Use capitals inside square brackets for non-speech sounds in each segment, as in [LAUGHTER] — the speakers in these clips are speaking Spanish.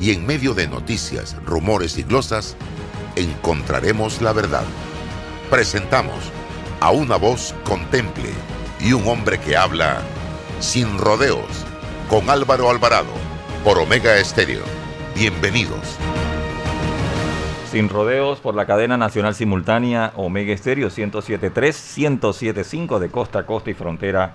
y en medio de noticias, rumores y glosas, encontraremos la verdad. Presentamos a una voz contemple y un hombre que habla sin rodeos con Álvaro Alvarado por Omega Estéreo. Bienvenidos. Sin rodeos por la cadena nacional simultánea Omega Estéreo 1073, 1075 de costa a costa y frontera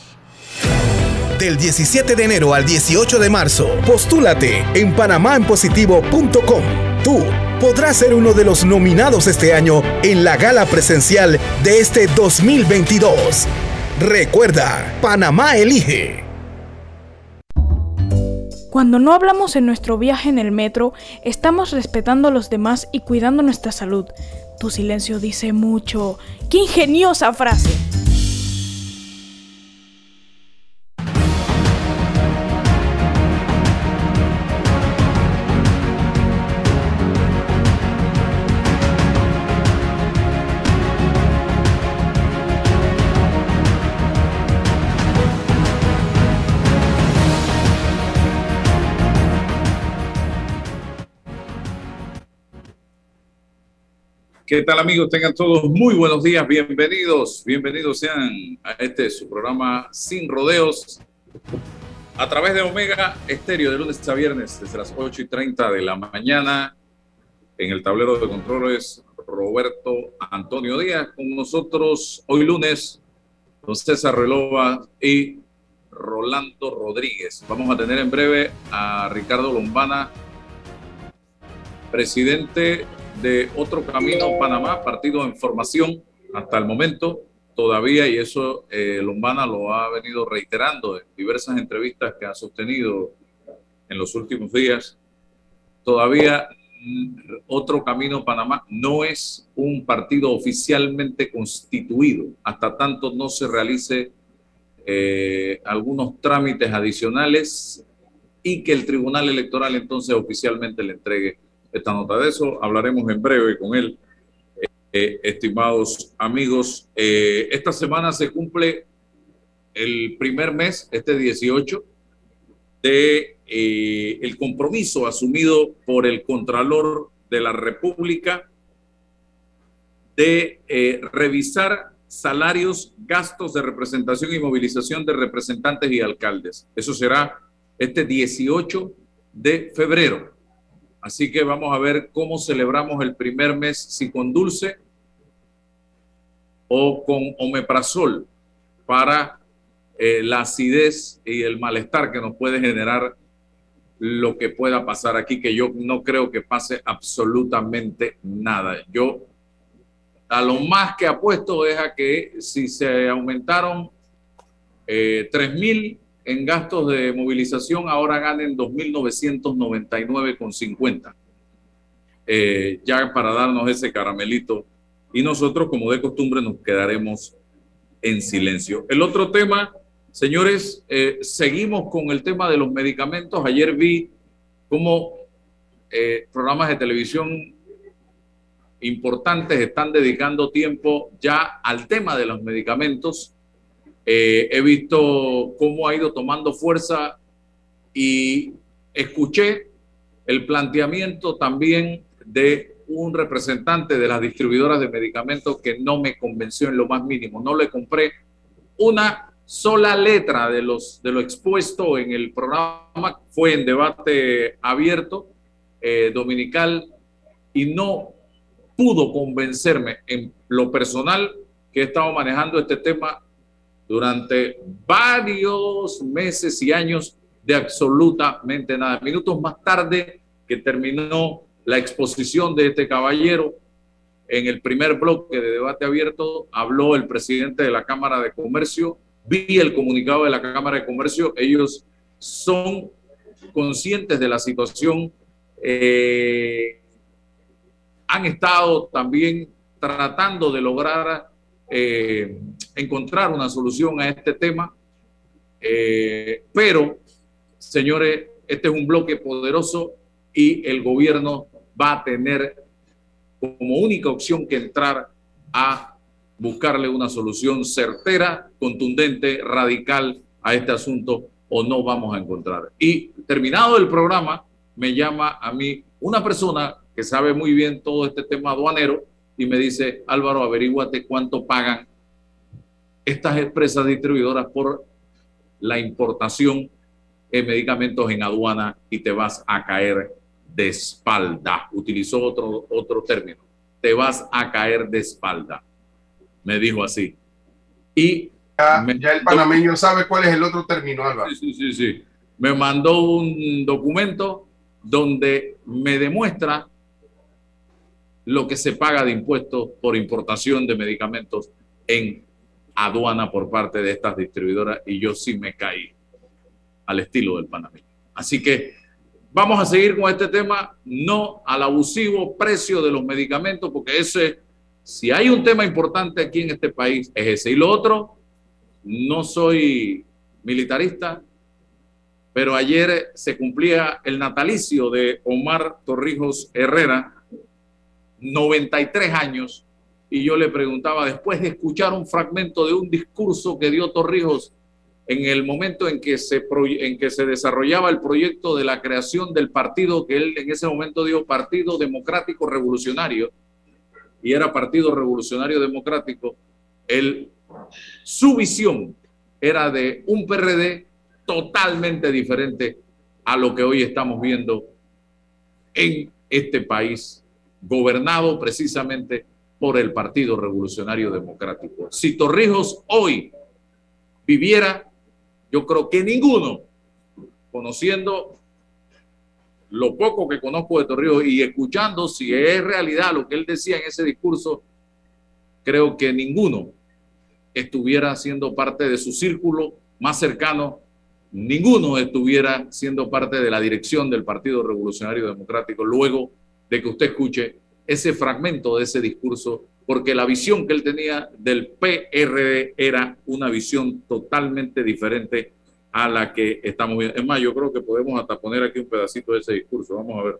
Del 17 de enero al 18 de marzo, postúlate en panamaenpositivo.com. Tú podrás ser uno de los nominados este año en la gala presencial de este 2022. Recuerda, Panamá elige. Cuando no hablamos en nuestro viaje en el metro, estamos respetando a los demás y cuidando nuestra salud. Tu silencio dice mucho. ¡Qué ingeniosa frase! ¿Qué tal amigos? Tengan todos muy buenos días, bienvenidos, bienvenidos sean a este su programa Sin Rodeos a través de Omega Estéreo de lunes a viernes desde las 8 y 30 de la mañana. En el tablero de controles Roberto Antonio Díaz con nosotros hoy lunes, don César Relova y Rolando Rodríguez. Vamos a tener en breve a Ricardo Lombana, presidente de Otro Camino Panamá, partido en formación hasta el momento todavía, y eso eh, Lombana lo ha venido reiterando en diversas entrevistas que ha sostenido en los últimos días, todavía mm, Otro Camino Panamá no es un partido oficialmente constituido, hasta tanto no se realice eh, algunos trámites adicionales y que el Tribunal Electoral entonces oficialmente le entregue esta nota. De eso hablaremos en breve con él. Eh, estimados amigos, eh, esta semana se cumple el primer mes, este 18, de eh, el compromiso asumido por el Contralor de la República de revisar salarios, gastos de representación y movilización de representantes y alcaldes. Eso será este 18 de febrero. Así que vamos a ver cómo celebramos el primer mes, si con dulce o con omeprazol para eh, la acidez y el malestar que nos puede generar lo que pueda pasar aquí, que yo no creo que pase absolutamente nada. Yo a lo más que apuesto es a que si se aumentaron eh, 3 mil en gastos de movilización ahora ganen 2.999,50. Eh, ya para darnos ese caramelito. Y nosotros, como de costumbre, nos quedaremos en silencio. El otro tema, señores, eh, seguimos con el tema de los medicamentos. Ayer vi cómo eh, programas de televisión importantes están dedicando tiempo ya al tema de los medicamentos eh, he visto cómo ha ido tomando fuerza y escuché el planteamiento también de un representante de las distribuidoras de medicamentos que no me convenció en lo más mínimo. No le compré una sola letra de, lo expuesto en el programa. Fue en debate abierto, eh, dominical, y no pudo convencerme en lo personal que he estado manejando este tema durante varios meses y años de absolutamente nada. Minutos más tarde que terminó la exposición de este caballero, en el primer bloque de debate abierto habló el presidente de la Cámara de Comercio, vi el comunicado de la Cámara de Comercio, ellos son conscientes de la situación, eh, han estado también tratando de lograr eh, encontrar una solución a este tema. Eh, pero, señores, este es un bloque poderoso y el gobierno va a tener como única opción que entrar a buscarle una solución certera, contundente, radical a este asunto o no vamos a encontrar. Y terminado el programa, me llama a mí una persona que sabe muy bien todo este tema aduanero y me dice, Álvaro, averíguate cuánto pagan estas empresas distribuidoras por la importación de medicamentos en aduana y te vas a caer de espalda. Utilizó otro, otro término. Te vas a caer de espalda. Me dijo así. Y ya, el panameño sabe cuál es el otro término, Álvaro. Sí, sí, sí, Me mandó un documento donde me demuestra lo que se paga de impuestos por importación de medicamentos en aduana por parte de estas distribuidoras y yo sí me caí al estilo del panameño. Así que vamos a seguir con este tema, no al abusivo precio de los medicamentos, porque ese, si hay un tema importante aquí en este país, es ese. Y lo otro, no soy militarista, pero ayer se cumplía el natalicio de Omar Torrijos Herrera, 93 años, y yo le preguntaba, después de escuchar un fragmento de un discurso que dio Torrijos en el momento en que se, en que se desarrollaba el proyecto de la creación del partido que él en ese momento dio Partido Democrático Revolucionario, y era Partido Revolucionario Democrático, él su visión era de un PRD totalmente diferente a lo que hoy estamos viendo en este país, gobernado precisamente por el Partido Revolucionario Democrático. Si Torrijos hoy viviera, yo creo que ninguno, conociendo lo poco que conozco de Torrijos y escuchando si es realidad lo que él decía en ese discurso, creo que ninguno estuviera siendo parte de su círculo más cercano, ninguno estuviera siendo parte de la dirección del Partido Revolucionario Democrático luego de que usted escuche ese fragmento de ese discurso, porque la visión que él tenía del PRD era una visión totalmente diferente a la que estamos viendo. Es más, yo creo que podemos hasta poner aquí un pedacito de ese discurso. Vamos a ver.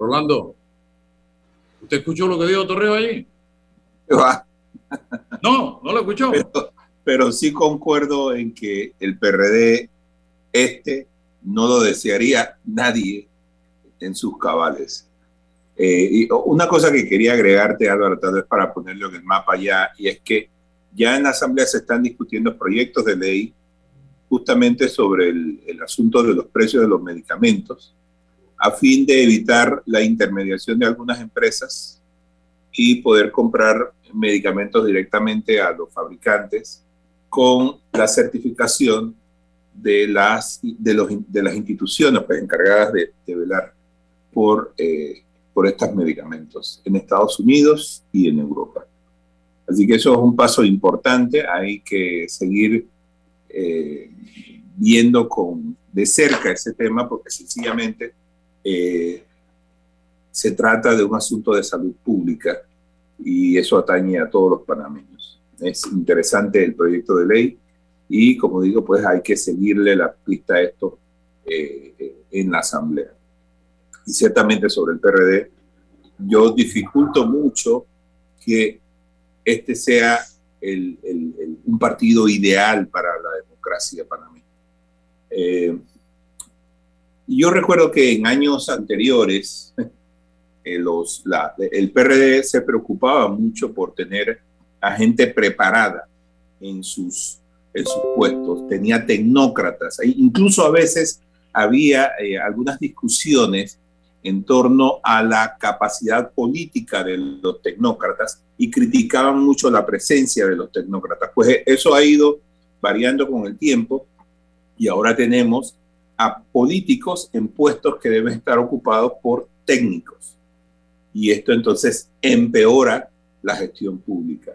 Rolando, ¿usted escuchó lo que dijo Torreo allí? No, no lo escuchó. Pero, sí concuerdo en que el PRD este no lo desearía nadie en sus cabales. Eh, y una cosa que quería agregarte, Álvaro, tal vez para ponerlo en el mapa ya, y es que ya en la Asamblea se están discutiendo proyectos de ley justamente sobre el, el asunto de los precios de los medicamentos a fin de evitar la intermediación de algunas empresas y poder comprar medicamentos directamente a los fabricantes con la certificación de las, de los, de las instituciones pues, encargadas de, velar por, eh, por estos medicamentos en Estados Unidos y en Europa. Así que eso es un paso importante, hay que seguir eh, viendo con, de cerca ese tema porque sencillamente eh, se trata de un asunto de salud pública y eso atañe a todos los panameños. Es interesante el proyecto de ley y, como digo, pues hay que seguirle la pista a esto eh, en la Asamblea. Y ciertamente sobre el PRD, yo dificulto mucho que este sea un partido ideal para la democracia panameña. Eh, yo recuerdo que en años anteriores eh, el PRD se preocupaba mucho por tener a gente preparada en sus, en sus puestos, tenía tecnócratas, incluso a veces había eh, algunas discusiones en torno a la capacidad política de los tecnócratas y criticaban mucho la presencia de los tecnócratas. Pues eso ha ido variando con el tiempo y ahora tenemos a políticos en puestos que deben estar ocupados por técnicos. Y esto entonces empeora la gestión pública.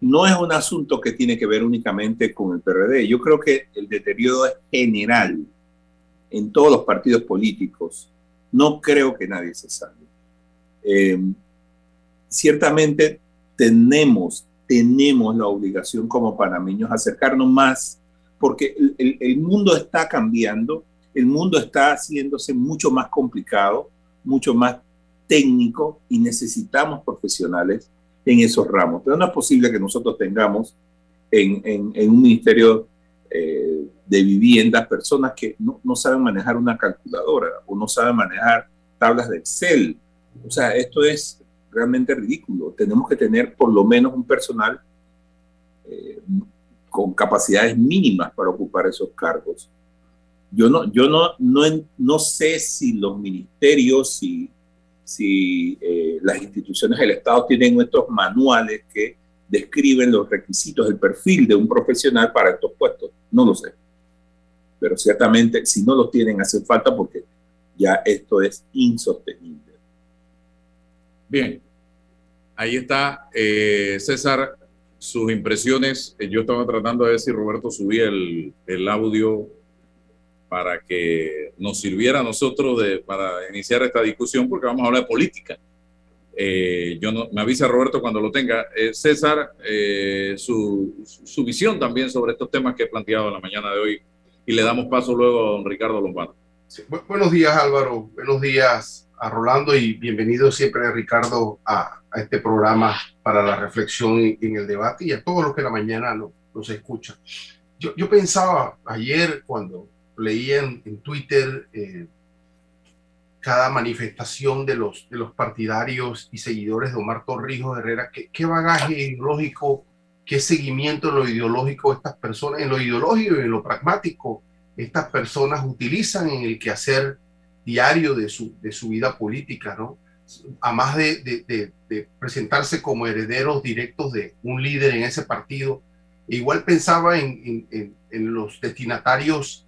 No es un asunto que tiene que ver únicamente con el PRD. Yo creo que el deterioro es general en todos los partidos políticos. No creo que nadie se salve. Eh, ciertamente tenemos, tenemos la obligación como panameños acercarnos más porque el, mundo está cambiando, el mundo está haciéndose mucho más complicado, mucho más técnico y necesitamos profesionales en esos ramos. Pero no es posible que nosotros tengamos en, un ministerio eh, de viviendas personas que no, no, saben manejar una calculadora o no saben manejar tablas de Excel. O sea, esto es realmente ridículo. Tenemos que tener por lo menos un personal eh, con capacidades mínimas para ocupar esos cargos. Yo no, yo no, no, no sé si los ministerios, si, si eh, las instituciones del Estado tienen estos manuales que describen los requisitos, el perfil de un profesional para estos puestos. No lo sé. Pero ciertamente, si no los tienen, hace falta porque ya esto es insostenible. Bien, ahí está eh, César sus impresiones. Eh, yo estaba tratando de ver si Roberto subía el, el audio para que nos sirviera a nosotros de, para iniciar esta discusión, porque vamos a hablar de política. Eh, yo me avisa Roberto cuando lo tenga. Eh, César, su, su, visión también sobre estos temas que he planteado en la mañana de hoy y le damos paso luego a don Ricardo Lombano. buenos días Álvaro, buenos días a Rolando y bienvenido siempre Ricardo a, este programa para la reflexión en el debate y a todos los que la mañana nos, nos escuchan. Yo, yo, pensaba ayer cuando leía en, Twitter eh, cada manifestación de los, de los partidarios y seguidores de Omar Torrijos Herrera, ¿qué, qué bagaje ideológico, qué seguimiento en lo ideológico estas personas, en lo ideológico y en lo pragmático, estas personas utilizan en el quehacer diario de su, de su vida política, ¿no? a más de, presentarse como herederos directos de un líder en ese partido, igual pensaba en, los destinatarios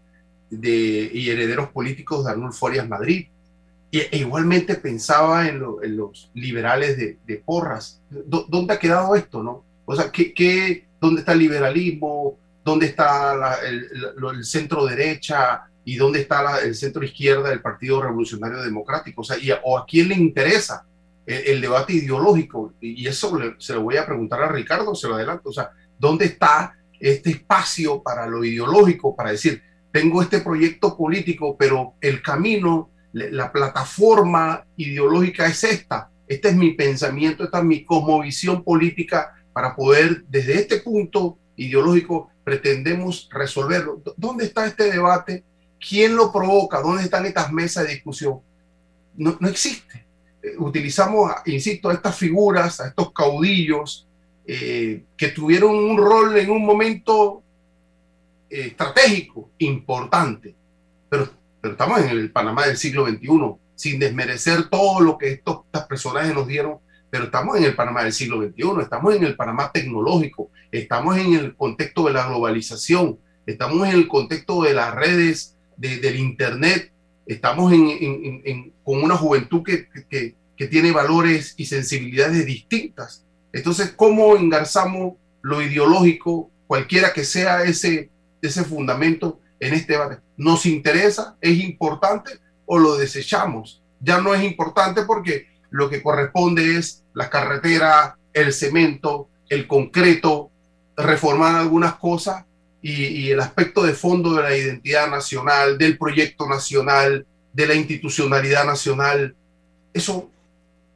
de, y herederos políticos de Arnulfo Arias Madrid. E, e igualmente pensaba en, los liberales de, Porras. ¿Dónde ha quedado esto? No? O sea, ¿qué, dónde está el liberalismo? ¿Dónde está el, el centro derecha? Y dónde está el centro izquierda del Partido Revolucionario Democrático, o sea, o a quién le interesa el, debate ideológico, y eso se lo voy a preguntar a Ricardo, se lo adelanto, o sea, ¿dónde está este espacio para lo ideológico, para decir, tengo este proyecto político, pero el camino, la plataforma ideológica es esta, este es mi pensamiento, esta es mi cosmovisión política para poder, desde este punto ideológico, pretendemos resolverlo. ¿Dónde está este debate? ¿Quién lo provoca? ¿Dónde están estas mesas de discusión? No, no existe. Eh, utilizamos, insisto, a estas figuras, a estos caudillos eh, que tuvieron un rol en un momento eh, estratégico importante, pero, estamos en el Panamá del siglo XXI, sin desmerecer todo lo que estos, personajes nos dieron, pero estamos en el Panamá del siglo XXI, estamos en el Panamá tecnológico, estamos en el contexto de la globalización, estamos en el contexto de las redes del Internet, estamos con una juventud que, que, tiene valores y sensibilidades distintas. Entonces, ¿cómo engarzamos lo ideológico, cualquiera que sea ese, ese fundamento en este debate? ¿Nos interesa? ¿Es importante o lo desechamos? Ya no es importante porque lo que corresponde es la carretera, el cemento, el concreto, reformar algunas cosas y, el aspecto de fondo de la identidad nacional, del proyecto nacional, de la institucionalidad nacional, eso,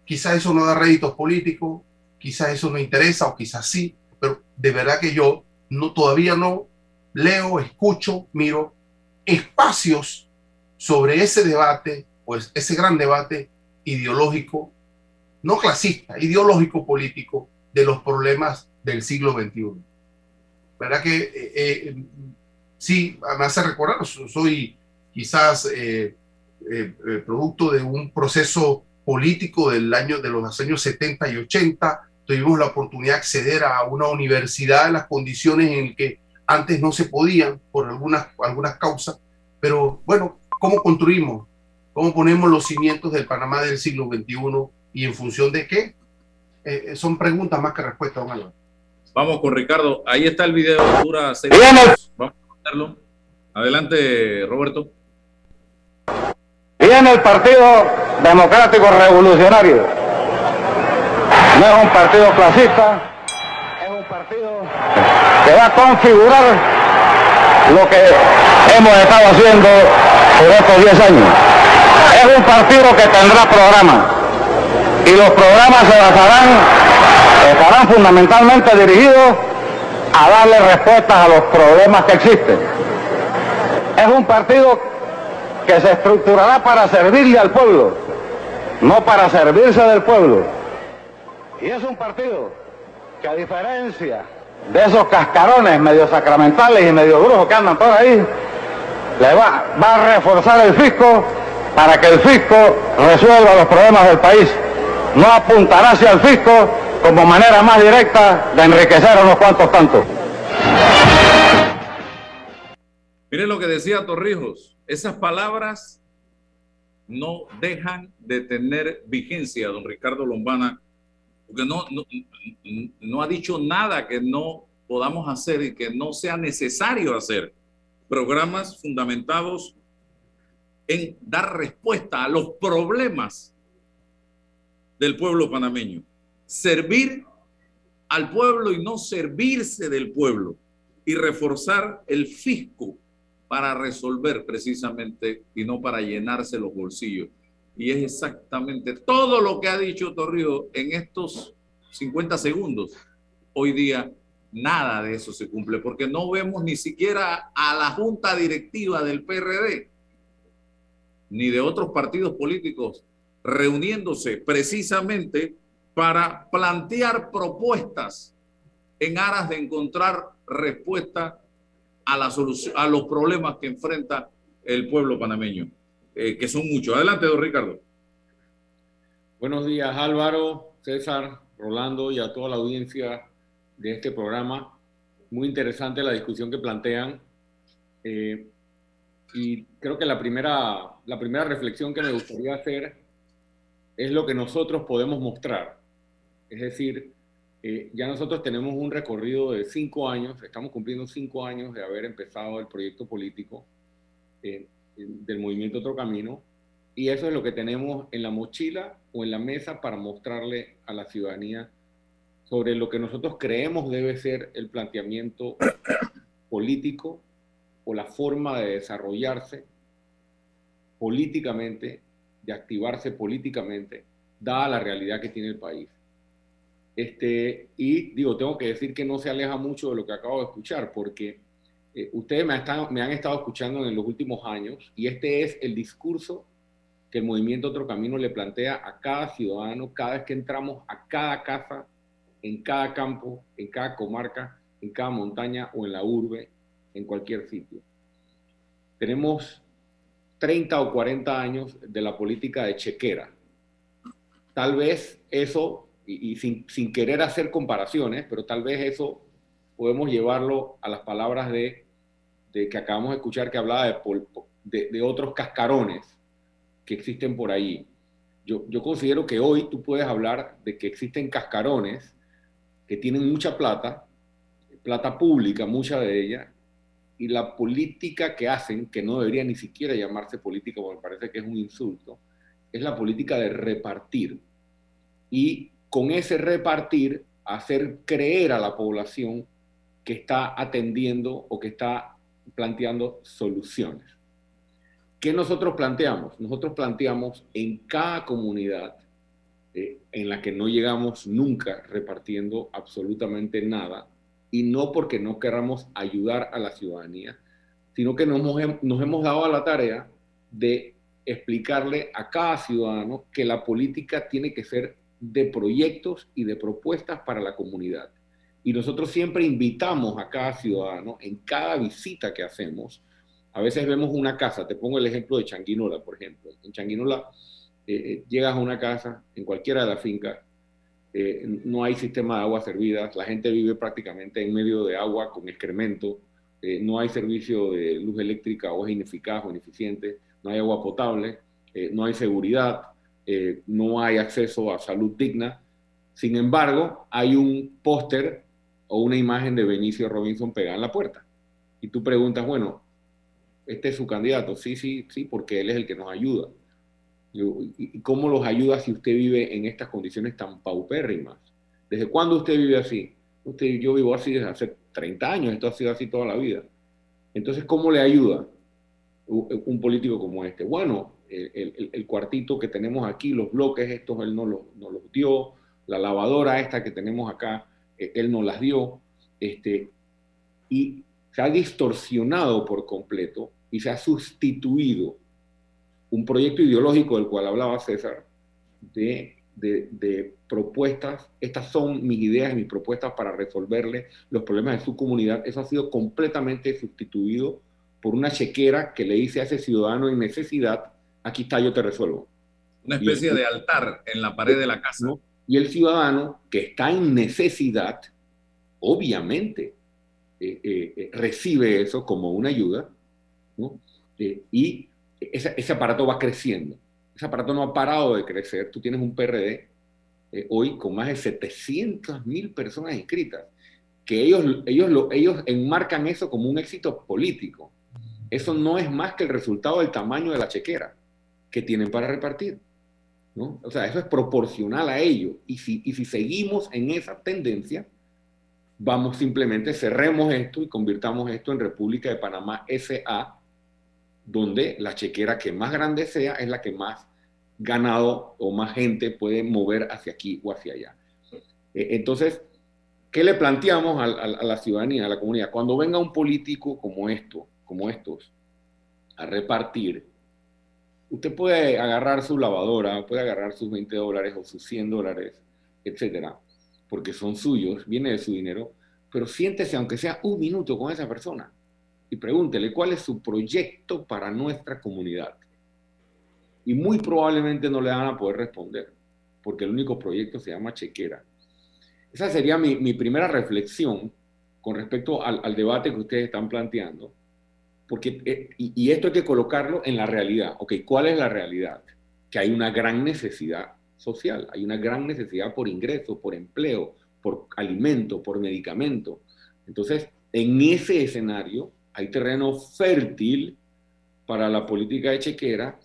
quizás eso no da réditos políticos, quizás eso no interesa o quizás sí, pero de verdad que yo no, todavía no leo, escucho, miro espacios sobre ese debate, pues ese gran debate ideológico, no clasista, ideológico político de los problemas del siglo XXI. ¿Verdad que eh, eh, sí, me hace recordar, soy quizás eh, producto de un proceso político del año, de los años 70 y 80, tuvimos la oportunidad de acceder a una universidad en las condiciones en que antes no se podían por algunas, algunas causas, pero bueno, ¿cómo construimos? ¿Cómo ponemos los cimientos del Panamá del siglo XXI y en función de qué? Eh, eh, son preguntas más que respuestas, don Vamos con Ricardo. Ahí está el video, dura seis minutos. Vamos a ponerlo. Adelante, Roberto. Viene el Partido Democrático Revolucionario. No es un partido clasista, es un partido que va a configurar lo que hemos estado haciendo por estos 10 años. Es un partido que tendrá programas y los programas se basarán, estarán fundamentalmente dirigidos a darle respuestas a los problemas que existen. Es un partido que se estructurará para servirle al pueblo, no para servirse del pueblo. Y es un partido que a diferencia de esos cascarones medio sacramentales y medio brujos que andan por ahí, le va, va a reforzar el fisco para que el fisco resuelva los problemas del país. No apuntará hacia el fisco como manera más directa de enriquecer a unos cuantos tantos. Miren lo que decía Torrijos, esas palabras no dejan de tener vigencia, don Ricardo Lombana, porque no, no, ha dicho nada que no podamos hacer y que no sea necesario hacer. Programas fundamentados en dar respuesta a los problemas del pueblo panameño. Servir al pueblo y no servirse del pueblo. Y reforzar el fisco para resolver precisamente y no para llenarse los bolsillos y es exactamente todo lo que ha dicho Torrijos en estos 50 segundos. Hoy día nada de eso se cumple porque no vemos ni siquiera a la junta directiva del PRD ni de otros partidos políticos reuniéndose precisamente para plantear propuestas en aras de encontrar respuesta a, la solución, a los problemas que enfrenta el pueblo panameño. Eh, que son muchos. Adelante, don Ricardo. Buenos días, Álvaro, César, Rolando y a toda la audiencia de este programa. Muy interesante la discusión que plantean. Eh, y creo que la primera, la primera reflexión que me gustaría hacer es lo que nosotros podemos mostrar. Es decir, eh, ya nosotros tenemos un recorrido de cinco años, estamos cumpliendo cinco años de haber empezado el proyecto político del movimiento Otro Camino, y eso es lo que tenemos en la mochila o en la mesa para mostrarle a la ciudadanía sobre lo que nosotros creemos debe ser el planteamiento [COUGHS] político o la forma de desarrollarse políticamente, de activarse políticamente, dada la realidad que tiene el país. Este, y digo, tengo que decir que no se aleja mucho de lo que acabo de escuchar, porque eh, ustedes me, me, han estado escuchando en los últimos años y este es el discurso que el movimiento Otro Camino le plantea a cada ciudadano cada vez que entramos a cada casa, en cada campo, en cada comarca, en cada montaña o en la urbe, en cualquier sitio. Tenemos 30 o 40 años de la política de chequera. Tal vez eso, y, sin, sin querer hacer comparaciones, pero tal vez eso podemos llevarlo a las palabras de, de que acabamos de escuchar que hablaba de, de, otros cascarones que existen por ahí. Yo, yo considero que hoy tú puedes hablar de que existen cascarones que tienen mucha plata, plata pública, mucha de ella, y la política que hacen, que no debería ni siquiera llamarse política, porque me parece que es un insulto, es la política de repartir. Y con ese repartir, hacer creer a la población que está atendiendo o que está planteando soluciones. ¿Qué nosotros planteamos? Nosotros planteamos en cada comunidad eh, en la que no llegamos nunca repartiendo absolutamente nada, y no porque no queramos ayudar a la ciudadanía, sino que nos nos hemos dado a la tarea de explicarle a cada ciudadano que la política tiene que ser de proyectos y de propuestas para la comunidad. Y nosotros siempre invitamos a cada ciudadano en cada visita que hacemos. A veces vemos una casa, te pongo el ejemplo de Changuinola, por ejemplo. En Changuinola eh, eh, llegas a una casa, en cualquiera de las fincas, eh, no hay sistema de agua servidas, la gente vive prácticamente en medio de agua con excremento, no hay servicio de luz eléctrica o es ineficaz o ineficiente, no hay agua potable, no hay seguridad, no hay acceso a salud digna. Sin embargo, hay un póster o una imagen de Benicio Robinson pegada en la puerta. Y tú preguntas, bueno, este es su candidato. Sí, sí, sí, porque él es el que nos ayuda. ¿Y cómo los ayuda si usted vive en estas condiciones tan paupérrimas? ¿Desde cuándo usted vive así? Usted, yo vivo así desde hace 30 años, esto ha sido así toda la vida. Entonces, ¿cómo le ayuda un político como este? Bueno, el, el, cuartito que tenemos aquí, los bloques estos, él nos los, nos los dio, la lavadora esta que tenemos acá, él nos las dio, este, y se ha distorsionado por completo y se ha sustituido un proyecto ideológico del cual hablaba César, de, de, propuestas, estas son mis ideas y mis propuestas para resolverle los problemas de su comunidad, eso ha sido completamente sustituido por una chequera que le dice a ese ciudadano en necesidad, aquí está, yo te resuelvo. Una especie de altar en la pared de la casa. Y el ciudadano que está en necesidad, obviamente, eh, eh, eh, recibe eso como una ayuda, y ese, aparato va creciendo. Ese aparato no ha parado de crecer. Tú tienes un PRD hoy con más de 700 mil personas inscritas, que ellos, ellos, lo, ellos enmarcan eso como un éxito político. Eso no es más que el resultado del tamaño de la chequera que tienen para repartir. O sea, eso es proporcional a ello. Y si, y si seguimos en esa tendencia, vamos simplemente, cerremos esto y convirtamos esto en República de Panamá SA, donde la chequera que más grande sea es la que más ganado o más gente puede mover hacia aquí o hacia allá. E, entonces, ¿qué le planteamos a, a, la ciudadanía, a la comunidad? Cuando venga un político como esto, como estos, a repartir usted puede agarrar su lavadora, puede agarrar sus 20 dólares o sus 100 dólares, etcétera, porque son suyos, viene de su dinero, pero siéntese, aunque sea un minuto, con esa persona y pregúntele cuál es su proyecto para nuestra comunidad. Y muy probablemente no le van a poder responder, porque el único proyecto se llama chequera. Esa sería mi, primera reflexión con respecto al, al debate que ustedes están planteando porque, eh, y, esto hay que colocarlo en la realidad. Ok, ¿cuál es la realidad? Que hay una gran necesidad social, hay una gran necesidad por ingreso, por empleo, por alimento, por medicamento. Entonces, en ese escenario hay terreno fértil para la política de chequera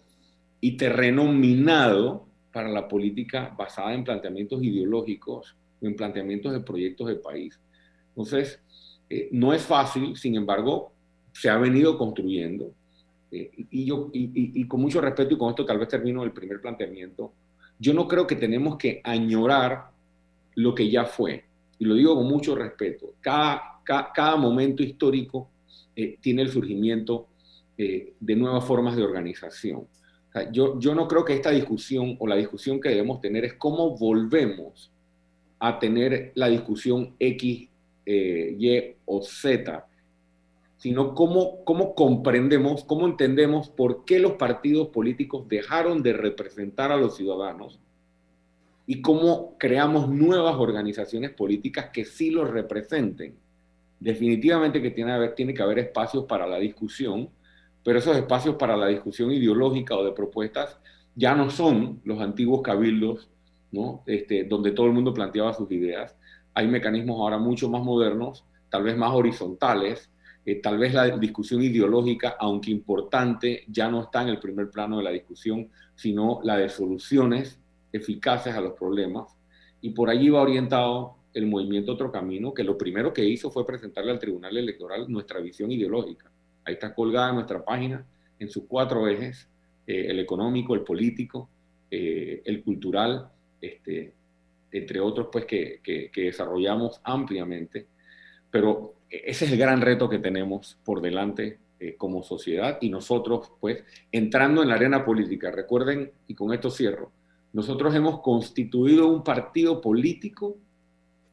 y terreno minado para la política basada en planteamientos ideológicos o en planteamientos de proyectos de país. Entonces, eh, no es fácil, sin embargo, se ha venido construyendo. Eh, y, yo, y, con mucho respeto, y con esto tal vez termino el primer planteamiento, yo no creo que tenemos que añorar lo que ya fue. Y lo digo con mucho respeto. Cada, cada, momento histórico eh, tiene el surgimiento eh, de nuevas formas de organización. yo, yo no creo que esta discusión o la discusión que debemos tener es cómo volvemos a tener la discusión X, Y o Z sino cómo, cómo comprendemos, cómo entendemos por qué los partidos políticos dejaron de representar a los ciudadanos y cómo creamos nuevas organizaciones políticas que sí los representen. Definitivamente que tiene, que haber espacios para la discusión, pero esos espacios para la discusión ideológica o de propuestas ya no son los antiguos cabildos, ¿no? Este, donde todo el mundo planteaba sus ideas. Hay mecanismos ahora mucho más modernos, tal vez más horizontales, eh, tal vez la discusión ideológica, aunque importante, ya no está en el primer plano de la discusión, sino la de soluciones eficaces a los problemas. Y por allí va orientado el movimiento Otro Camino, que lo primero que hizo fue presentarle al Tribunal Electoral nuestra visión ideológica. Ahí está colgada nuestra página, en sus cuatro ejes, eh, el económico, el político, eh, el cultural, este, entre otros, pues que, que desarrollamos ampliamente. Pero ese es el gran reto que tenemos por delante eh, como sociedad y nosotros, pues, entrando en la arena política. Recuerden, y con esto cierro, nosotros hemos constituido un partido político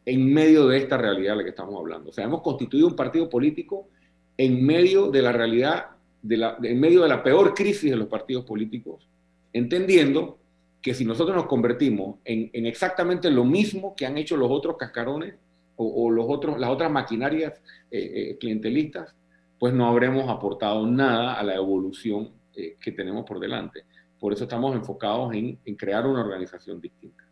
en medio de esta realidad de la que estamos hablando. O sea, hemos constituido un partido político en medio de la realidad, de la, en medio de la peor crisis de los partidos políticos, entendiendo que si nosotros nos convertimos en, exactamente lo mismo que han hecho los otros cascarones o, los otros, las otras maquinarias eh, eh, clientelistas, pues no habremos aportado nada a la evolución eh, que tenemos por delante. Por eso estamos enfocados en, en crear una organización distinta.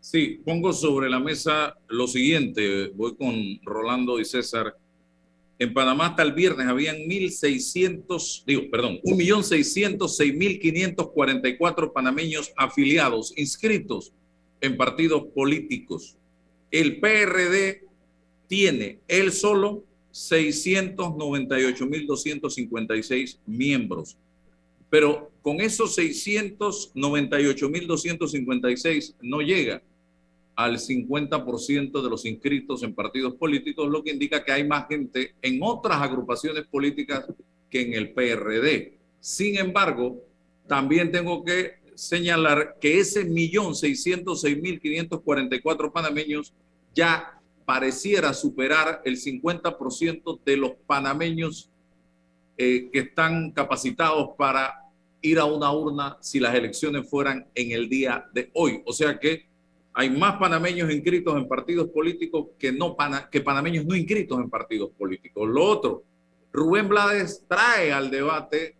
Sí, pongo sobre la mesa lo siguiente, voy con Rolando y César. En Panamá hasta el viernes habían 1.600, digo, perdón, 1.606.544 panameños afiliados, inscritos en partidos políticos. El PRD tiene él solo 698.256 miembros. Pero con esos 698.256 no llega al 50% de los inscritos en partidos políticos, lo que indica que hay más gente en otras agrupaciones políticas que en el PRD. Sin embargo, también tengo que señalar que ese millón seiscientos seis mil quinientos cuarenta y cuatro panameños ya pareciera superar el 50% de los panameños eh, que están capacitados para ir a una urna si las elecciones fueran en el día de hoy. O sea que hay más panameños inscritos en partidos políticos que, no que panameños no inscritos en partidos políticos. Lo otro, Rubén Blades trae al debate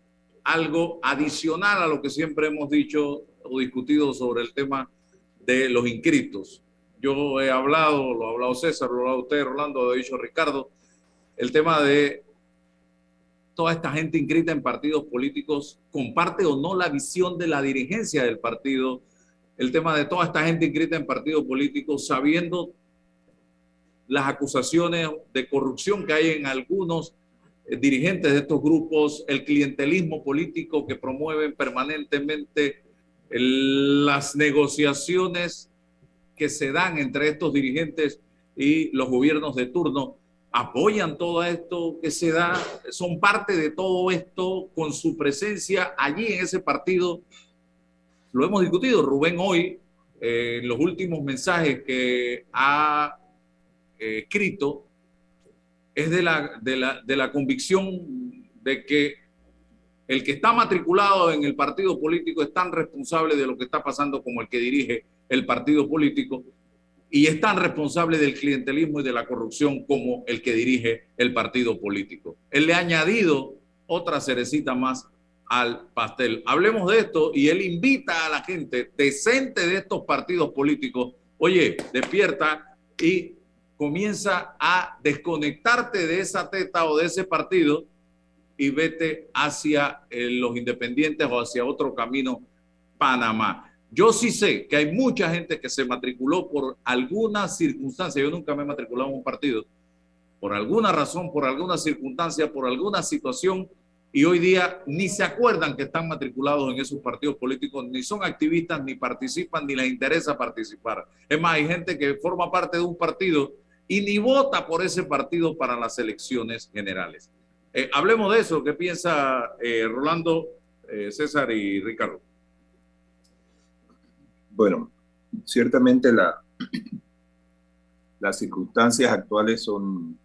algo adicional a lo que siempre hemos dicho o discutido sobre el tema de los inscritos. Yo he hablado, lo ha hablado César, lo ha hablado usted, Rolando, lo ha dicho Ricardo, el tema de toda esta gente inscrita en partidos políticos comparte o no la visión de la dirigencia del partido el tema de toda esta gente inscrita en partidos políticos, sabiendo las acusaciones de corrupción que hay en algunos dirigentes de estos grupos, el clientelismo político que promueven permanentemente las negociaciones que se dan entre estos dirigentes y los gobiernos de turno, apoyan todo esto que se da, son parte de todo esto con su presencia allí en ese partido lo hemos discutido. Rubén hoy, eh, en los últimos mensajes que ha eh, escrito, es de la, de, la, de la convicción de que el que está matriculado en el partido político es tan responsable de lo que está pasando como el que dirige el partido político y es tan responsable del clientelismo y de la corrupción como el que dirige el partido político. Él le ha añadido otra cerecita más al pastel. Hablemos de esto y él invita a la gente decente de estos partidos políticos, oye, despierta y comienza a desconectarte de esa teta o de ese partido y vete hacia eh, los independientes o hacia otro camino, Panamá. Yo sí sé que hay mucha gente que se matriculó por alguna circunstancia. Yo nunca me he matriculado en un partido. Por alguna razón, por alguna circunstancia, por alguna situación, y hoy día ni se acuerdan que están matriculados en esos partidos políticos, ni son activistas, ni participan, ni les interesa participar. Es más, hay gente que forma parte de un partido y ni vota por ese partido para las elecciones generales. Eh, hablemos de eso. ¿Qué piensa eh, Rolando, eh, César y Ricardo? Bueno, ciertamente la, [CLEARS THROAT] las circunstancias actuales son,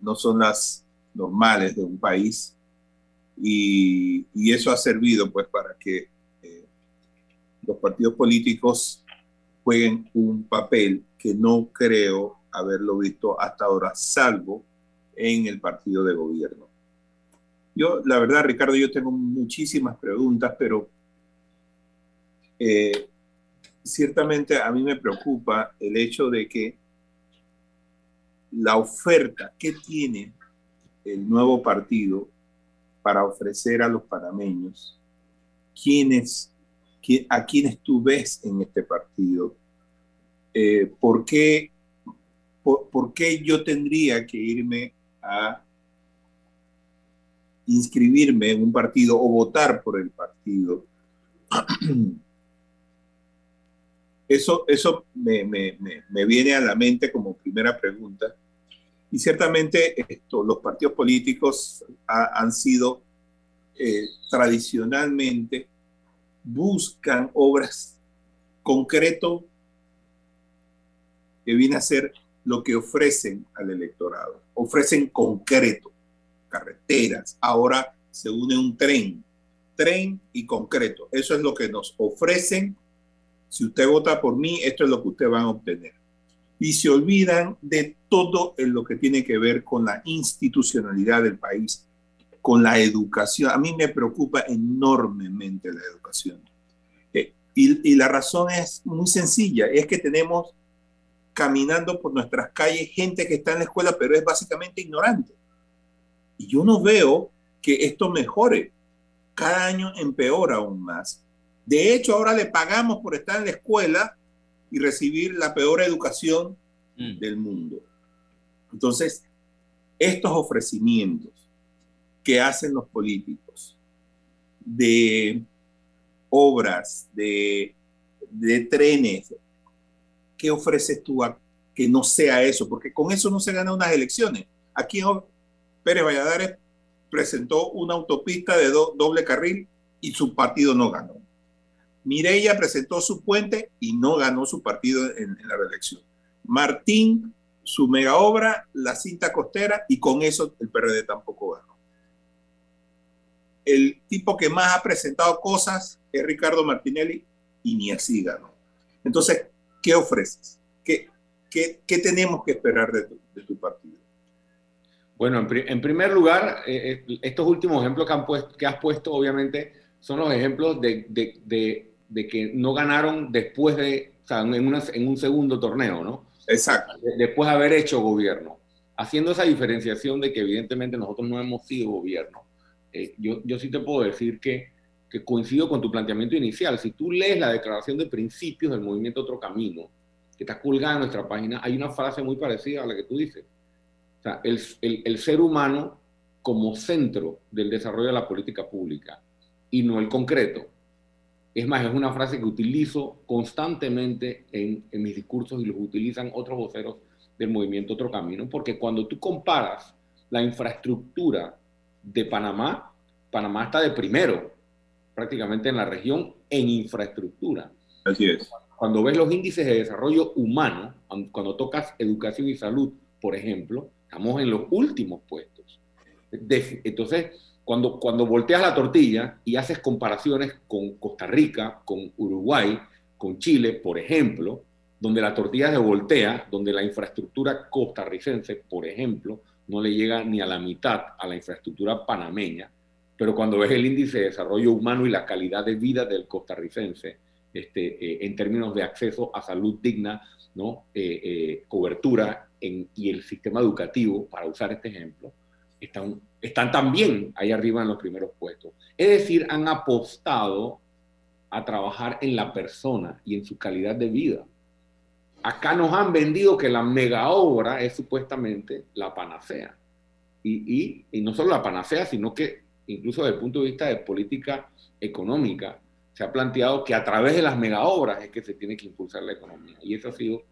no son las normales de un país y, eso ha servido pues para que los partidos políticos jueguen un papel que no creo haberlo visto hasta ahora, salvo en el partido de gobierno. Yo, la verdad, Ricardo, yo tengo muchísimas preguntas, pero eh, ciertamente a mí me preocupa el hecho de que la oferta que tiene el nuevo partido para ofrecer a los panameños? ¿Quiénes, ¿A quiénes tú ves en este partido? Eh, ¿por, qué, por, qué yo tendría que irme a inscribirme en un partido o votar por el partido? [CLEARS THROAT] Eso, eso me, me, me, viene a la mente como primera pregunta. Y ciertamente esto, los partidos políticos han sido eh, tradicionalmente, buscan obras concreto que viene a ser lo que ofrecen al electorado. Ofrecen concreto, carreteras. Ahora se une un tren, tren y concreto. Eso es lo que nos ofrecen. Si usted vota por mí, esto es lo que usted va a obtener. Y se olvidan de todo en lo que tiene que ver con la institucionalidad del país, con la educación. A mí me preocupa enormemente la educación. Eh, y, y la razón es muy sencilla, es que tenemos caminando por nuestras calles gente que está en la escuela, pero es básicamente ignorante. Y yo no veo que esto mejore. Cada año empeora aún más. De hecho, ahora le pagamos por estar en la escuela y recibir la peor educación mm. del mundo. Entonces, estos ofrecimientos que hacen los políticos de obras, de, de trenes, ¿qué ofreces tú a que no sea eso? Porque con eso no se ganan unas elecciones. Aquí Pérez Valladares presentó una autopista de doble carril y su partido no ganó. Mireya presentó su puente y no ganó su partido en, la reelección. Martín, su mega obra, la cinta costera, y con eso el PRD tampoco ganó. El tipo que más ha presentado cosas es Ricardo Martinelli y ni así ganó. Entonces, ¿qué ofreces? ¿Qué, qué, tenemos que esperar de tu, partido? Bueno, en, primer lugar, eh, eh, estos últimos ejemplos que, han puesto, que has puesto, obviamente, son los ejemplos de, de, de, que no ganaron después de, o sea, en, una, en un segundo torneo, ¿no? Exacto. después de haber hecho gobierno. Haciendo esa diferenciación de que evidentemente nosotros no hemos sido gobierno. Eh, yo, yo sí te puedo decir que que coincido con tu planteamiento inicial. Si tú lees la declaración de principios del movimiento Otro Camino, que está colgada en nuestra página, hay una frase muy parecida a la que tú dices. O sea, el, ser humano como centro del desarrollo de la política pública y no el concreto. Es más, es una frase que utilizo constantemente en, en mis discursos y los utilizan otros voceros del movimiento Otro Camino, porque cuando tú comparas la infraestructura de Panamá, Panamá está de primero prácticamente en la región en infraestructura. Así es. Cuando ves los índices de desarrollo humano, cuando tocas educación y salud, por ejemplo, estamos en los últimos puestos. Entonces, cuando, cuando volteas la tortilla y haces comparaciones con Costa Rica, con Uruguay, con Chile, por ejemplo, donde la tortilla se voltea, donde la infraestructura costarricense, por ejemplo, no le llega ni a la mitad a la infraestructura panameña, pero cuando ves el índice de desarrollo humano y la calidad de vida del costarricense, este, eh, en términos de acceso a salud digna, ¿no? Eh, eh, cobertura y el sistema educativo, para usar este ejemplo, están, están también ahí arriba en los primeros puestos. Es decir, han apostado a trabajar en la persona y en su calidad de vida. Acá nos han vendido que la mega obra es supuestamente la panacea. Y, y, y no solo la panacea, sino que incluso desde el punto de vista de política económica, se ha planteado que a través de las megaobras es que se tiene que impulsar la economía. Y eso ha sido,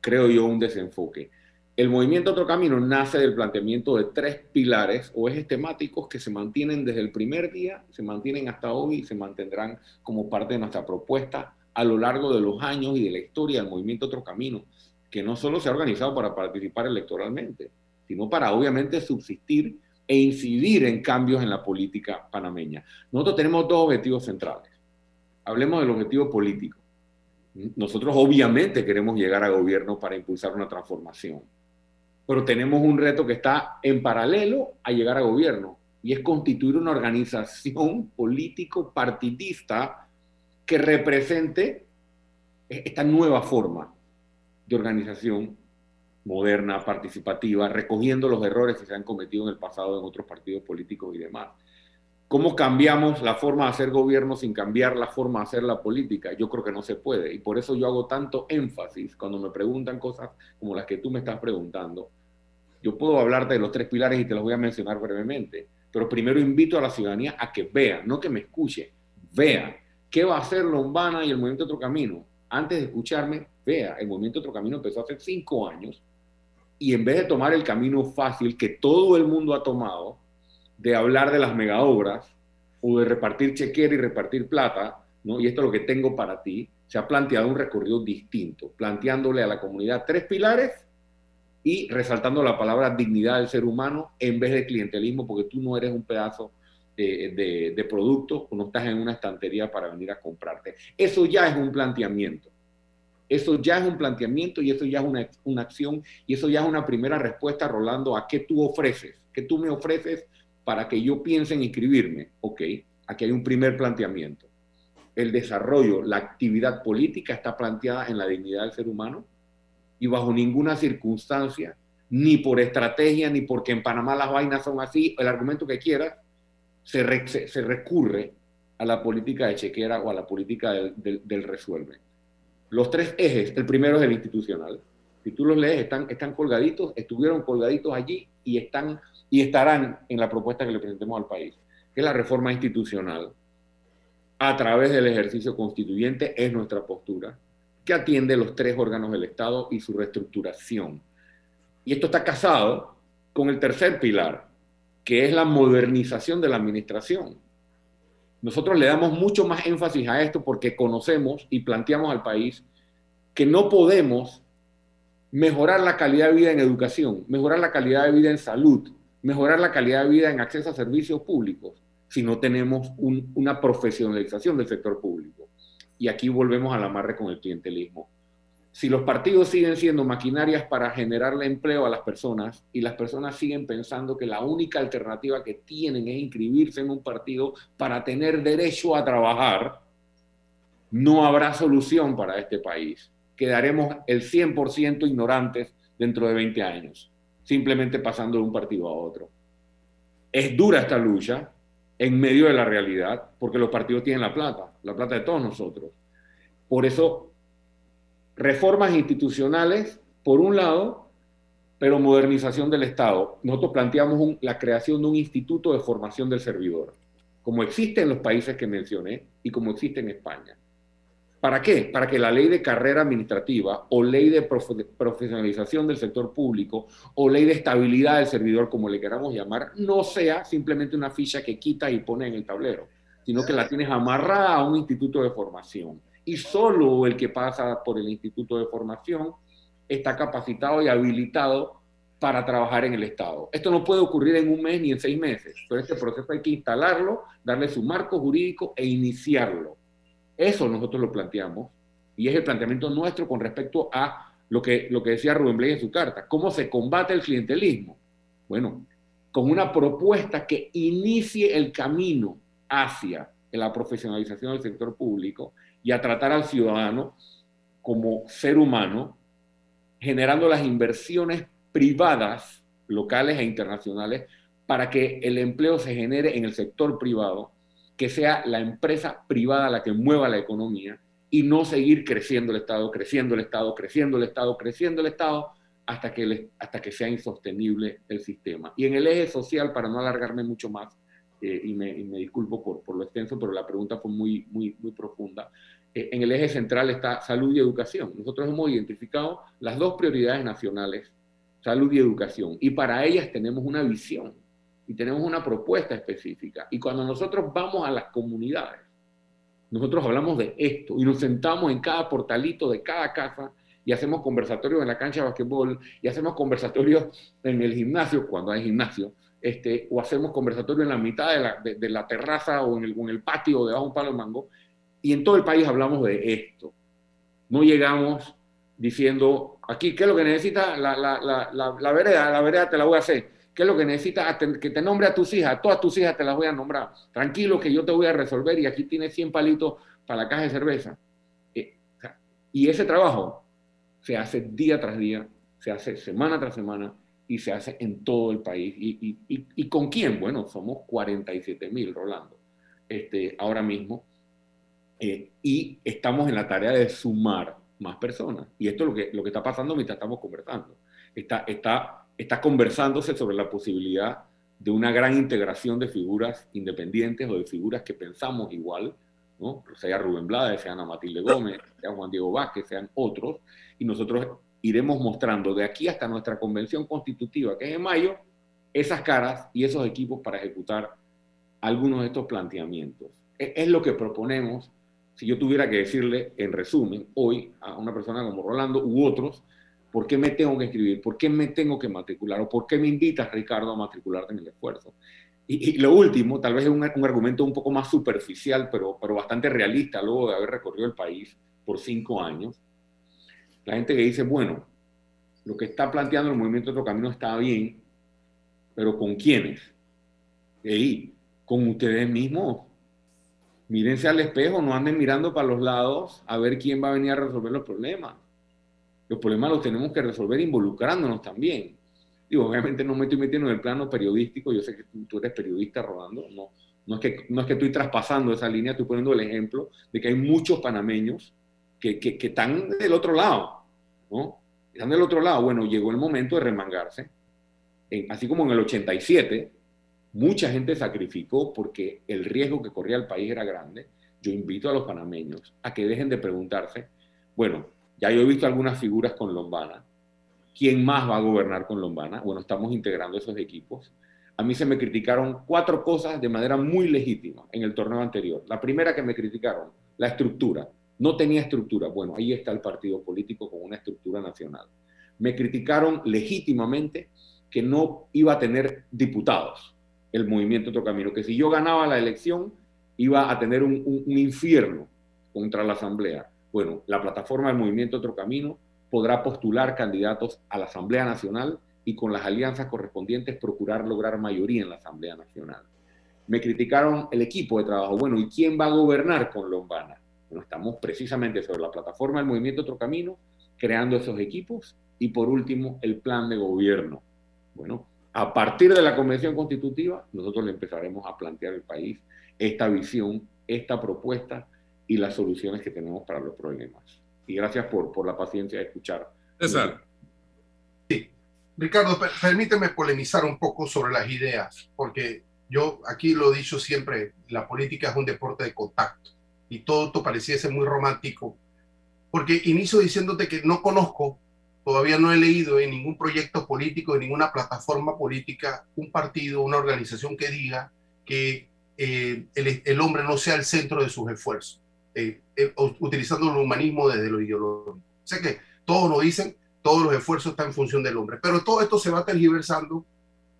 creo yo, un desenfoque. El movimiento Otro Camino nace del planteamiento de tres pilares o ejes temáticos que se mantienen desde el primer día, se mantienen hasta hoy y se mantendrán como parte de nuestra propuesta a lo largo de los años y de la historia del movimiento Otro Camino, que no solo se ha organizado para participar electoralmente, sino para obviamente subsistir e incidir en cambios en la política panameña. Nosotros tenemos dos objetivos centrales. Hablemos del objetivo político. Nosotros obviamente queremos llegar a gobierno para impulsar una transformación, pero tenemos un reto que está en paralelo a llegar a gobierno y es constituir una organización político partidista que represente esta nueva forma de organización moderna, participativa, recogiendo los errores que se han cometido en el pasado en otros partidos políticos y demás. ¿Cómo cambiamos la forma de hacer gobierno sin cambiar la forma de hacer la política? Yo creo que no se puede. Y por eso yo hago tanto énfasis cuando me preguntan cosas como las que tú me estás preguntando. Yo puedo hablarte de los tres pilares y te los voy a mencionar brevemente. Pero primero invito a la ciudadanía a que vea, no que me escuche, vea qué va a hacer Lombana y el Movimiento Otro Camino. Antes de escucharme, vea, el Movimiento Otro Camino empezó hace cinco años y en vez de tomar el camino fácil que todo el mundo ha tomado, de hablar de las megaobras o de repartir chequera y repartir plata, ¿no? y esto es lo que tengo para ti, se ha planteado un recorrido distinto, planteándole a la comunidad tres pilares y resaltando la palabra dignidad del ser humano en vez de clientelismo, porque tú no eres un pedazo de, producto no estás en una estantería para venir a comprarte. Eso ya es un planteamiento. Eso ya es un planteamiento y eso ya es una, una acción y eso ya es una primera respuesta, Rolando, a qué tú ofreces, qué tú me ofreces para que yo piense en inscribirme. Ok, aquí hay un primer planteamiento. El desarrollo, la actividad política está planteada en la dignidad del ser humano y bajo ninguna circunstancia, ni por estrategia, ni porque en Panamá las vainas son así, el argumento que quieras, se, se, recurre a la política de chequera o a la política del, del, resuelve. Los tres ejes, el primero es el institucional. Si tú los lees, están, están colgaditos, estuvieron colgaditos allí y, están, y estarán en la propuesta que le presentemos al país, que es la reforma institucional. A través del ejercicio constituyente es nuestra postura, que atiende los tres órganos del Estado y su reestructuración. Y esto está casado con el tercer pilar, que es la modernización de la administración. Nosotros le damos mucho más énfasis a esto porque conocemos y planteamos al país que no podemos mejorar la calidad de vida en educación, mejorar la calidad de vida en salud, mejorar la calidad de vida en acceso a servicios públicos si no tenemos una profesionalización del sector público. Y aquí volvemos al amarre con el clientelismo si los partidos siguen siendo maquinarias para generarle empleo a las personas y las personas siguen pensando que la única alternativa que tienen es inscribirse en un partido para tener derecho a trabajar, no habrá solución para este país. Quedaremos el 100% ignorantes dentro de 20 años, simplemente pasando de un partido a otro. Es dura esta lucha en medio de la realidad, porque los partidos tienen la plata, la plata de todos nosotros. Por eso reformas institucionales, por un lado, pero modernización del Estado. Nosotros planteamos la creación de un instituto de formación del servidor, como existe en los países que mencioné y como existe en España. ¿Para qué? Para que la ley de carrera administrativa o ley de profesionalización del sector público o ley de estabilidad del servidor, como le queramos llamar, no sea simplemente una ficha que quita y pone en el tablero, sino que la tienes amarrada a un instituto de formación y solo el que pasa por el Instituto de Formación está capacitado y habilitado para trabajar en el Estado. Esto no puede ocurrir en un mes ni en seis meses. Todo este proceso hay que instalarlo, darle su marco jurídico e iniciarlo. Eso nosotros lo planteamos y es el planteamiento nuestro con respecto a lo que, lo que decía Rubén Blay en su carta. ¿Cómo se combate el clientelismo? Bueno, con una propuesta que inicie el camino hacia la profesionalización del sector público y a tratar al ciudadano como ser humano, generando las inversiones privadas, locales e internacionales, para que el empleo se genere en el sector privado, que sea la empresa privada la que mueva la economía y no seguir creciendo el Estado, creciendo el Estado, creciendo el Estado, creciendo el Estado, hasta que, hasta que sea insostenible el sistema. Y en el eje social, para no alargarme mucho más, eh, y, me, disculpo por, por, lo extenso, pero la pregunta fue muy, muy, muy profunda. Eh, en el eje central está salud y educación. Nosotros hemos identificado las dos prioridades nacionales, salud y educación, y para ellas tenemos una visión y tenemos una propuesta específica. Y cuando nosotros vamos a las comunidades, nosotros hablamos de esto y nos sentamos en cada portalito de cada casa y hacemos conversatorios en la cancha de basquetbol y hacemos conversatorios en el gimnasio, cuando hay gimnasio, este, o hacemos conversatorio en la mitad de la, de, la terraza o en el, en el patio o debajo de un palo de mango, y en todo el país hablamos de esto. No llegamos diciendo, aquí, ¿qué es lo que necesita la, la, la, la vereda? La vereda te la voy a hacer. ¿Qué es lo que necesita? Que te nombre a tus hijas, todas tus hijas te las voy a nombrar. Tranquilo que yo te voy a resolver y aquí tienes 100 palitos para la caja de cerveza. Eh, y ese trabajo se hace día tras día, se hace semana tras semana, y se hace en todo el país. ¿Y, y, y, con quién? Bueno, somos 47 mil, Rolando, este, ahora mismo. Eh, y estamos en la tarea de sumar más personas. Y esto es lo que, lo que está pasando mientras estamos conversando. Está, está, está conversándose sobre la posibilidad de una gran integración de figuras independientes o de figuras que pensamos igual, ¿no? sea Rubén Blades, sea Ana Matilde Gómez, sea Juan Diego Vázquez, sean otros, y nosotros iremos mostrando de aquí hasta nuestra convención constitutiva, que es en mayo, esas caras y esos equipos para ejecutar algunos de estos planteamientos. E, es, lo que proponemos, si yo tuviera que decirle en resumen hoy a una persona como Rolando u otros, ¿por qué me tengo que escribir? ¿Por qué me tengo que matricular? ¿O por qué me invitas, Ricardo, a matricularte en el esfuerzo? Y, lo último, tal vez es un, un, argumento un poco más superficial, pero, pero bastante realista, luego de haber recorrido el país por cinco años. La gente que dice, bueno, lo que está planteando el movimiento Otro Camino está bien, pero ¿con quiénes? Y con ustedes mismos. Mírense al espejo, no anden mirando para los lados a ver quién va a venir a resolver los problemas. Los problemas los tenemos que resolver involucrándonos también. Digo, obviamente no me estoy metiendo en el plano periodístico, yo sé que tú, eres periodista rodando, no, no, es que, no es que estoy traspasando esa línea, estoy poniendo el ejemplo de que hay muchos panameños que, que, están del otro lado, ¿no? Están del otro lado. Bueno, llegó el momento de remangarse así como en el 87, mucha gente sacrificó porque el riesgo que corría el país era grande. Yo invito a los panameños a que dejen de preguntarse, bueno, ya yo he visto algunas figuras con Lombana, ¿quién más va a gobernar con Lombana? Bueno, estamos integrando esos equipos. A mí se me criticaron cuatro cosas de manera muy legítima en el torneo anterior. La primera que me criticaron, la estructura. No tenía estructura. Bueno, ahí está el partido político con una estructura nacional. Me criticaron legítimamente que no iba a tener diputados el movimiento Otro Camino, que si yo ganaba la elección iba a tener un, infierno contra la Asamblea. Bueno, la plataforma del movimiento Otro Camino podrá postular candidatos a la Asamblea Nacional y con las alianzas correspondientes procurar lograr mayoría en la Asamblea Nacional. Me criticaron el equipo de trabajo. Bueno, ¿y quién va a gobernar con Lombana? Bueno, estamos precisamente sobre la plataforma del movimiento Otro Camino, creando esos equipos y por último el plan de gobierno bueno, a partir de la Convención Constitutiva, nosotros le empezaremos a plantear al país esta visión, esta propuesta y las soluciones que tenemos para los problemas. Y gracias por, por la paciencia de escuchar. César. Sí. Ricardo, permíteme polemizar un poco sobre las ideas, porque yo aquí lo he dicho siempre, la política es un deporte de contacto y todo esto pareciese muy romántico, porque inicio diciéndote que no conozco Todavía no he leído en ningún proyecto político, en ninguna plataforma política, un partido, una organización que diga que eh, el, hombre no sea el centro de sus esfuerzos, eh, eh, utilizando el humanismo desde lo ideológico. Sé que todos lo dicen, todos los esfuerzos están en función del hombre, pero todo esto se va tergiversando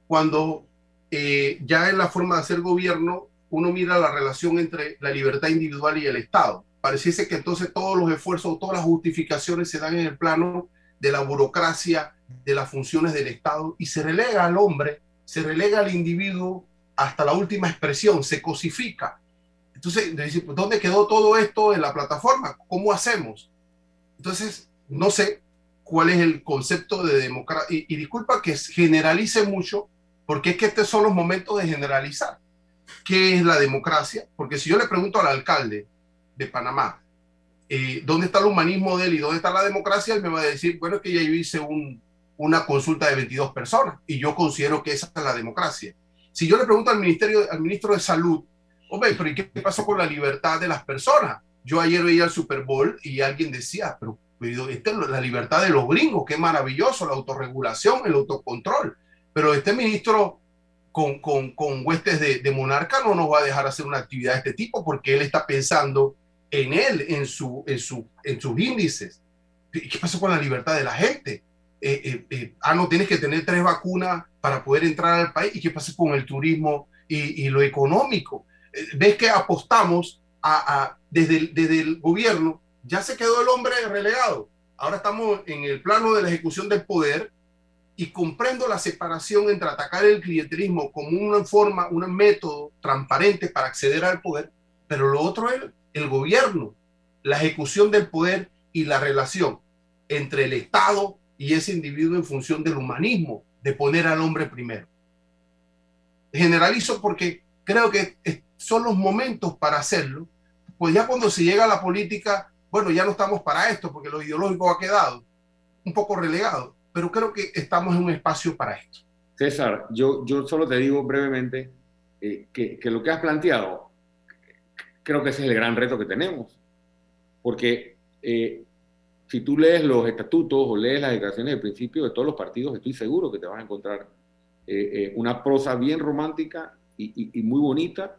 cuando ya en la forma de hacer gobierno uno mira la relación entre la libertad individual y el Estado. Pareciese que entonces todos los esfuerzos, todas las justificaciones se dan en el plano de la burocracia, de las funciones del Estado, y se relega al hombre, se relega al individuo hasta la última expresión, se cosifica. Entonces, ¿dónde quedó todo esto en la plataforma? ¿Cómo hacemos? Entonces, no sé cuál es el concepto de democracia. Y, disculpa que generalice mucho, porque es que estos son los momentos de generalizar. ¿Qué es la democracia? Porque si yo le pregunto al alcalde de Panamá, eh, ¿dónde está el humanismo de él y dónde está la democracia? Él me va a decir, bueno, que ya yo hice una consulta de 22 personas y yo considero que esa es la democracia. Si yo le pregunto al, ministerio, al ministro de Salud, hombre, pero ¿y qué pasó con la libertad de las personas? Yo ayer veía el Super Bowl y alguien decía, pero, esta es la libertad de los gringos, qué maravilloso, la autorregulación, el autocontrol. Pero este ministro con, con, con huestes de, de monarca no nos va a dejar hacer una actividad de este tipo porque él está pensando en él, en, su, en, su, en sus índices. ¿Qué pasa con la libertad de la gente? Eh, eh, eh, ah, no, tienes que tener tres vacunas para poder entrar al país. ¿Y qué pasa con el turismo y, lo económico? Ves que apostamos a, desde, el, desde el gobierno, ya se quedó el hombre relegado. Ahora estamos en el plano de la ejecución del poder y comprendo la separación entre atacar el clientelismo como una forma, un método transparente para acceder al poder, pero lo otro es el gobierno, la ejecución del poder y la relación entre el Estado y ese individuo en función del humanismo, de poner al hombre primero. Generalizo porque creo que son los momentos para hacerlo, pues ya cuando se llega a la política, bueno, ya no estamos para esto porque lo ideológico ha quedado un poco relegado, pero creo que estamos en un espacio para esto. César, yo, yo solo te digo brevemente eh, que, que lo que has planteado creo que ese es el gran reto que tenemos. Porque eh, si tú lees los estatutos o lees las declaraciones de principio de todos los partidos, estoy seguro que te vas a encontrar eh, eh, una prosa bien romántica y, y, muy bonita,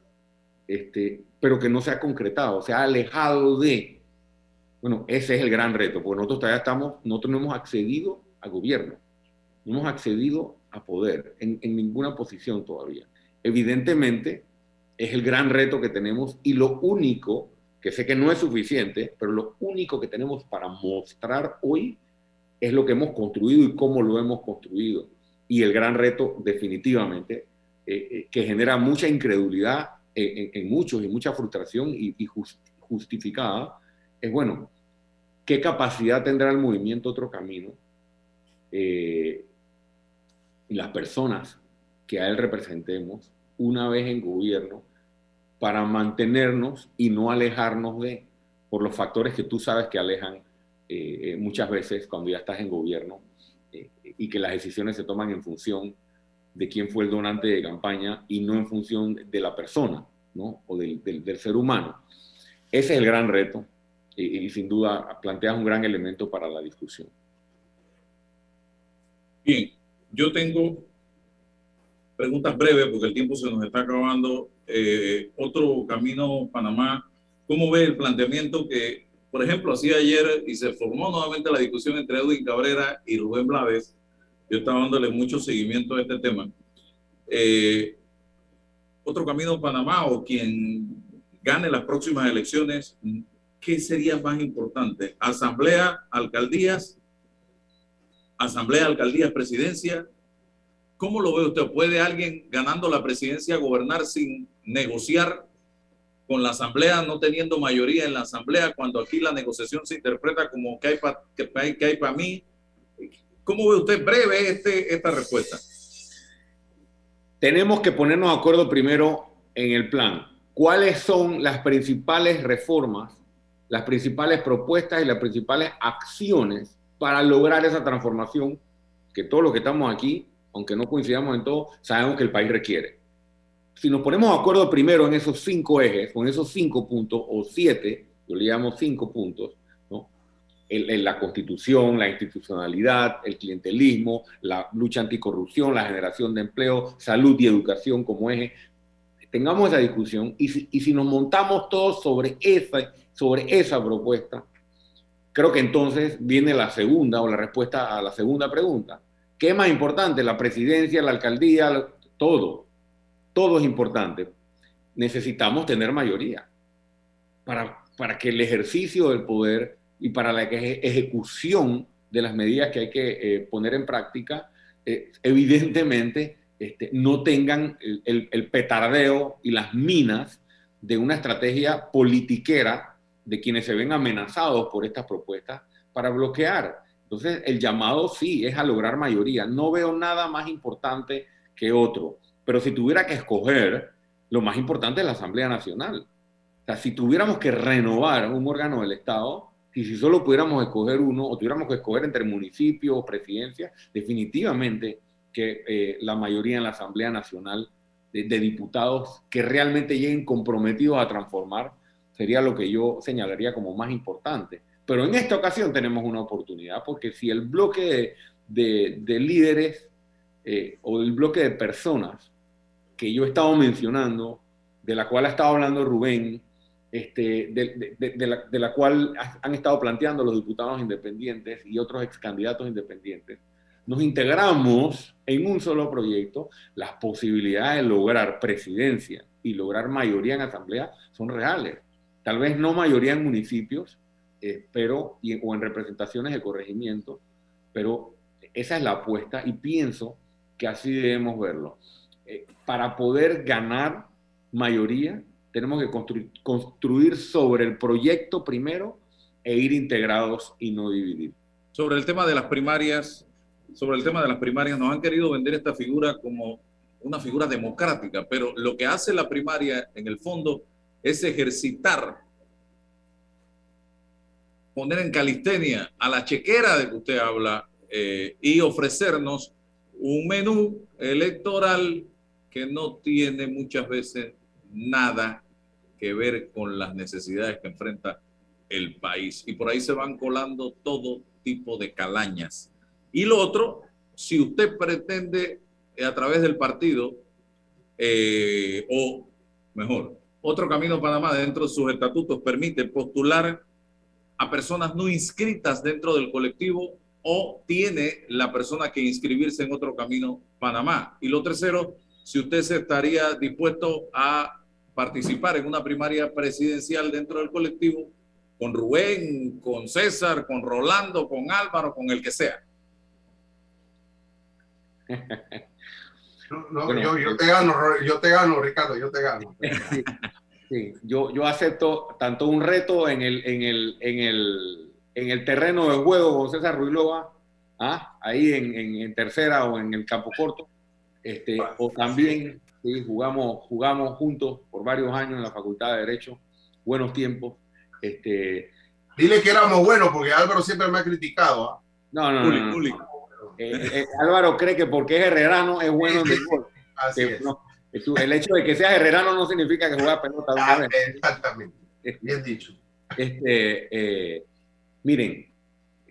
este, pero que no se ha concretado, se ha alejado de. Bueno, ese es el gran reto, porque nosotros todavía estamos, nosotros no hemos accedido al gobierno, no hemos accedido a poder en, ninguna posición todavía. Evidentemente, es el gran reto que tenemos y lo único, que sé que no es suficiente, pero lo único que tenemos para mostrar hoy es lo que hemos construido y cómo lo hemos construido. Y el gran reto definitivamente, eh, eh, que genera mucha incredulidad en, muchos y mucha frustración y, justificada, es bueno, ¿qué capacidad tendrá el movimiento Otro Camino eh, las personas que a él representemos una vez en gobierno para mantenernos y no alejarnos de, por los factores que tú sabes que alejan eh, eh, muchas veces cuando ya estás en gobierno y que las decisiones se toman en función de quién fue el donante de campaña y no en función de la persona ¿no? o del, del, ser humano. Ese es el gran reto y, y sin duda planteas un gran elemento para la discusión. Bien, yo tengo preguntas breves porque el tiempo se nos está acabando. Eh, otro camino Panamá, ¿cómo ve el planteamiento que, por ejemplo, hacía ayer y se formó nuevamente la discusión entre Edwin Cabrera y Rubén Blades? Yo estaba dándole mucho seguimiento a este tema. Eh, otro camino Panamá o quien gane las próximas elecciones, ¿qué sería más importante? ¿Asamblea, alcaldías? ¿Asamblea, alcaldías, presidencia? ¿Cómo lo ve usted? ¿Puede alguien ganando la presidencia gobernar sin negociar con la Asamblea, no teniendo mayoría en la Asamblea, cuando aquí la negociación se interpreta como que hay para que hay, para mí? ¿Cómo ve usted breve este, esta respuesta? Tenemos que ponernos de acuerdo primero en el plan. ¿Cuáles son las principales reformas, las principales propuestas y las principales acciones para lograr esa transformación que todos los que estamos aquí aunque no coincidamos en todo, sabemos que el país requiere. Si nos ponemos de acuerdo primero en esos cinco ejes, con esos cinco puntos, o siete, yo le llamo cinco puntos, ¿no? En, la constitución, la institucionalidad, el clientelismo, la lucha anticorrupción, la generación de empleo, salud y educación como eje, tengamos esa discusión y si, y si nos montamos todos sobre esa, sobre esa propuesta, creo que entonces viene la segunda o la respuesta a la segunda pregunta ¿Qué es más importante? La presidencia, la alcaldía, todo. Todo es importante. Necesitamos tener mayoría para, para que el ejercicio del poder y para la ejecución de las medidas que hay que eh, poner en práctica, eh, evidentemente este, no tengan el, el, petardeo y las minas de una estrategia politiquera de quienes se ven amenazados por estas propuestas para bloquear entonces, el llamado sí es a lograr mayoría. No veo nada más importante que otro. Pero si tuviera que escoger, lo más importante es la Asamblea Nacional. O sea, si tuviéramos que renovar un órgano del Estado, y si solo pudiéramos escoger uno, o tuviéramos que escoger entre municipios o presidencia, definitivamente que eh, la mayoría en la Asamblea Nacional de, diputados que realmente lleguen comprometidos a transformar sería lo que yo señalaría como más importante. Pero en esta ocasión tenemos una oportunidad, porque si el bloque de, de, líderes eh, o el bloque de personas que yo he estado mencionando, de la cual ha estado hablando Rubén, este, de, de, la, de, la, cual han estado planteando los diputados independientes y otros ex candidatos independientes, nos integramos en un solo proyecto, las posibilidades de lograr presidencia y lograr mayoría en asamblea son reales. Tal vez no mayoría en municipios, eh, pero, o en representaciones de corregimiento, pero esa es la apuesta y pienso que así debemos verlo. Eh, para poder ganar mayoría, tenemos que construir, construir sobre el proyecto primero e ir integrados y no dividir. Sobre el tema de las primarias, sobre el tema de las primarias, nos han querido vender esta figura como una figura democrática, pero lo que hace la primaria en el fondo es ejercitar poner en calistenia a la chequera de que usted habla eh, y ofrecernos un menú electoral que no tiene muchas veces nada que ver con las necesidades que enfrenta el país. Y por ahí se van colando todo tipo de calañas. Y lo otro, si usted pretende eh, a través del partido, eh, o mejor, otro Camino Panamá dentro de sus estatutos permite postular a personas no inscritas dentro del colectivo o tiene la persona que inscribirse en otro Camino Panamá. Y lo tercero, si usted se estaría dispuesto a participar en una primaria presidencial dentro del colectivo con Rubén, con César, con Rolando, con Álvaro, con el que sea. [LAUGHS] No, yo, yo, te gano, yo te gano, Ricardo, yo te gano. [LAUGHS] Sí, Yo, yo acepto tanto un reto en el, en el, en el, en el terreno de juego con César Ruilova, ¿ah? ahí en, en, tercera o en el campo corto, este, o también ¿sí? jugamos, jugamos juntos por varios años en la Facultad de Derecho, buenos tiempos. Este, Dile que éramos buenos, porque Álvaro siempre me ha criticado. ¿ah? No, no, no. Eh, eh, Álvaro cree que porque es herrerano es bueno en el gol. Así es. el hecho de que seas herrerano no significa que juegas pelota. Ah, exactamente. Bien dicho. Este, eh, miren,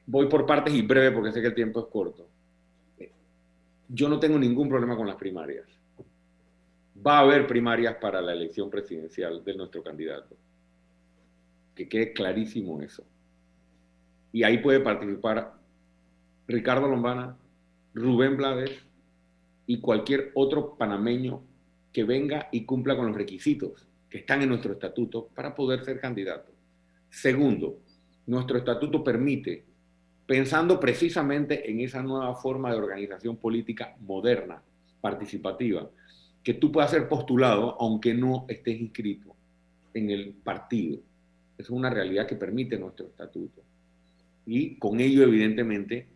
voy por partes y breve porque sé que el tiempo es corto. Yo no tengo ningún problema con las primarias. Va a haber primarias para la elección presidencial de nuestro candidato. Que quede clarísimo eso. Y ahí puede participar Ricardo Lombana, Rubén Blades y cualquier otro panameño que venga y cumpla con los requisitos que están en nuestro estatuto para poder ser candidato. Segundo, nuestro estatuto permite, pensando precisamente en esa nueva forma de organización política moderna, participativa, que tú puedas ser postulado aunque no estés inscrito en el partido. Es una realidad que permite nuestro estatuto. Y con ello, evidentemente,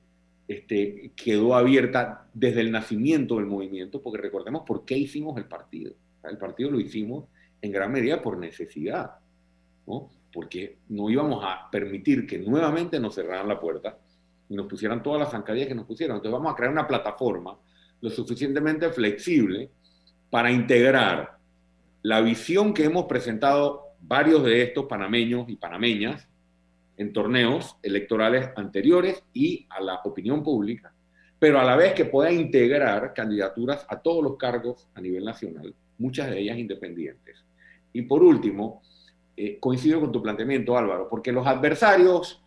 este, quedó abierta desde el nacimiento del movimiento, porque recordemos por qué hicimos el partido. El partido lo hicimos en gran medida por necesidad, ¿no? porque no íbamos a permitir que nuevamente nos cerraran la puerta y nos pusieran todas las zancadillas que nos pusieron. Entonces vamos a crear una plataforma lo suficientemente flexible para integrar la visión que hemos presentado varios de estos panameños y panameñas en torneos electorales anteriores y a la opinión pública, pero a la vez que pueda integrar candidaturas a todos los cargos a nivel nacional, muchas de ellas independientes. Y por último, eh, coincido con tu planteamiento, Álvaro, porque los adversarios,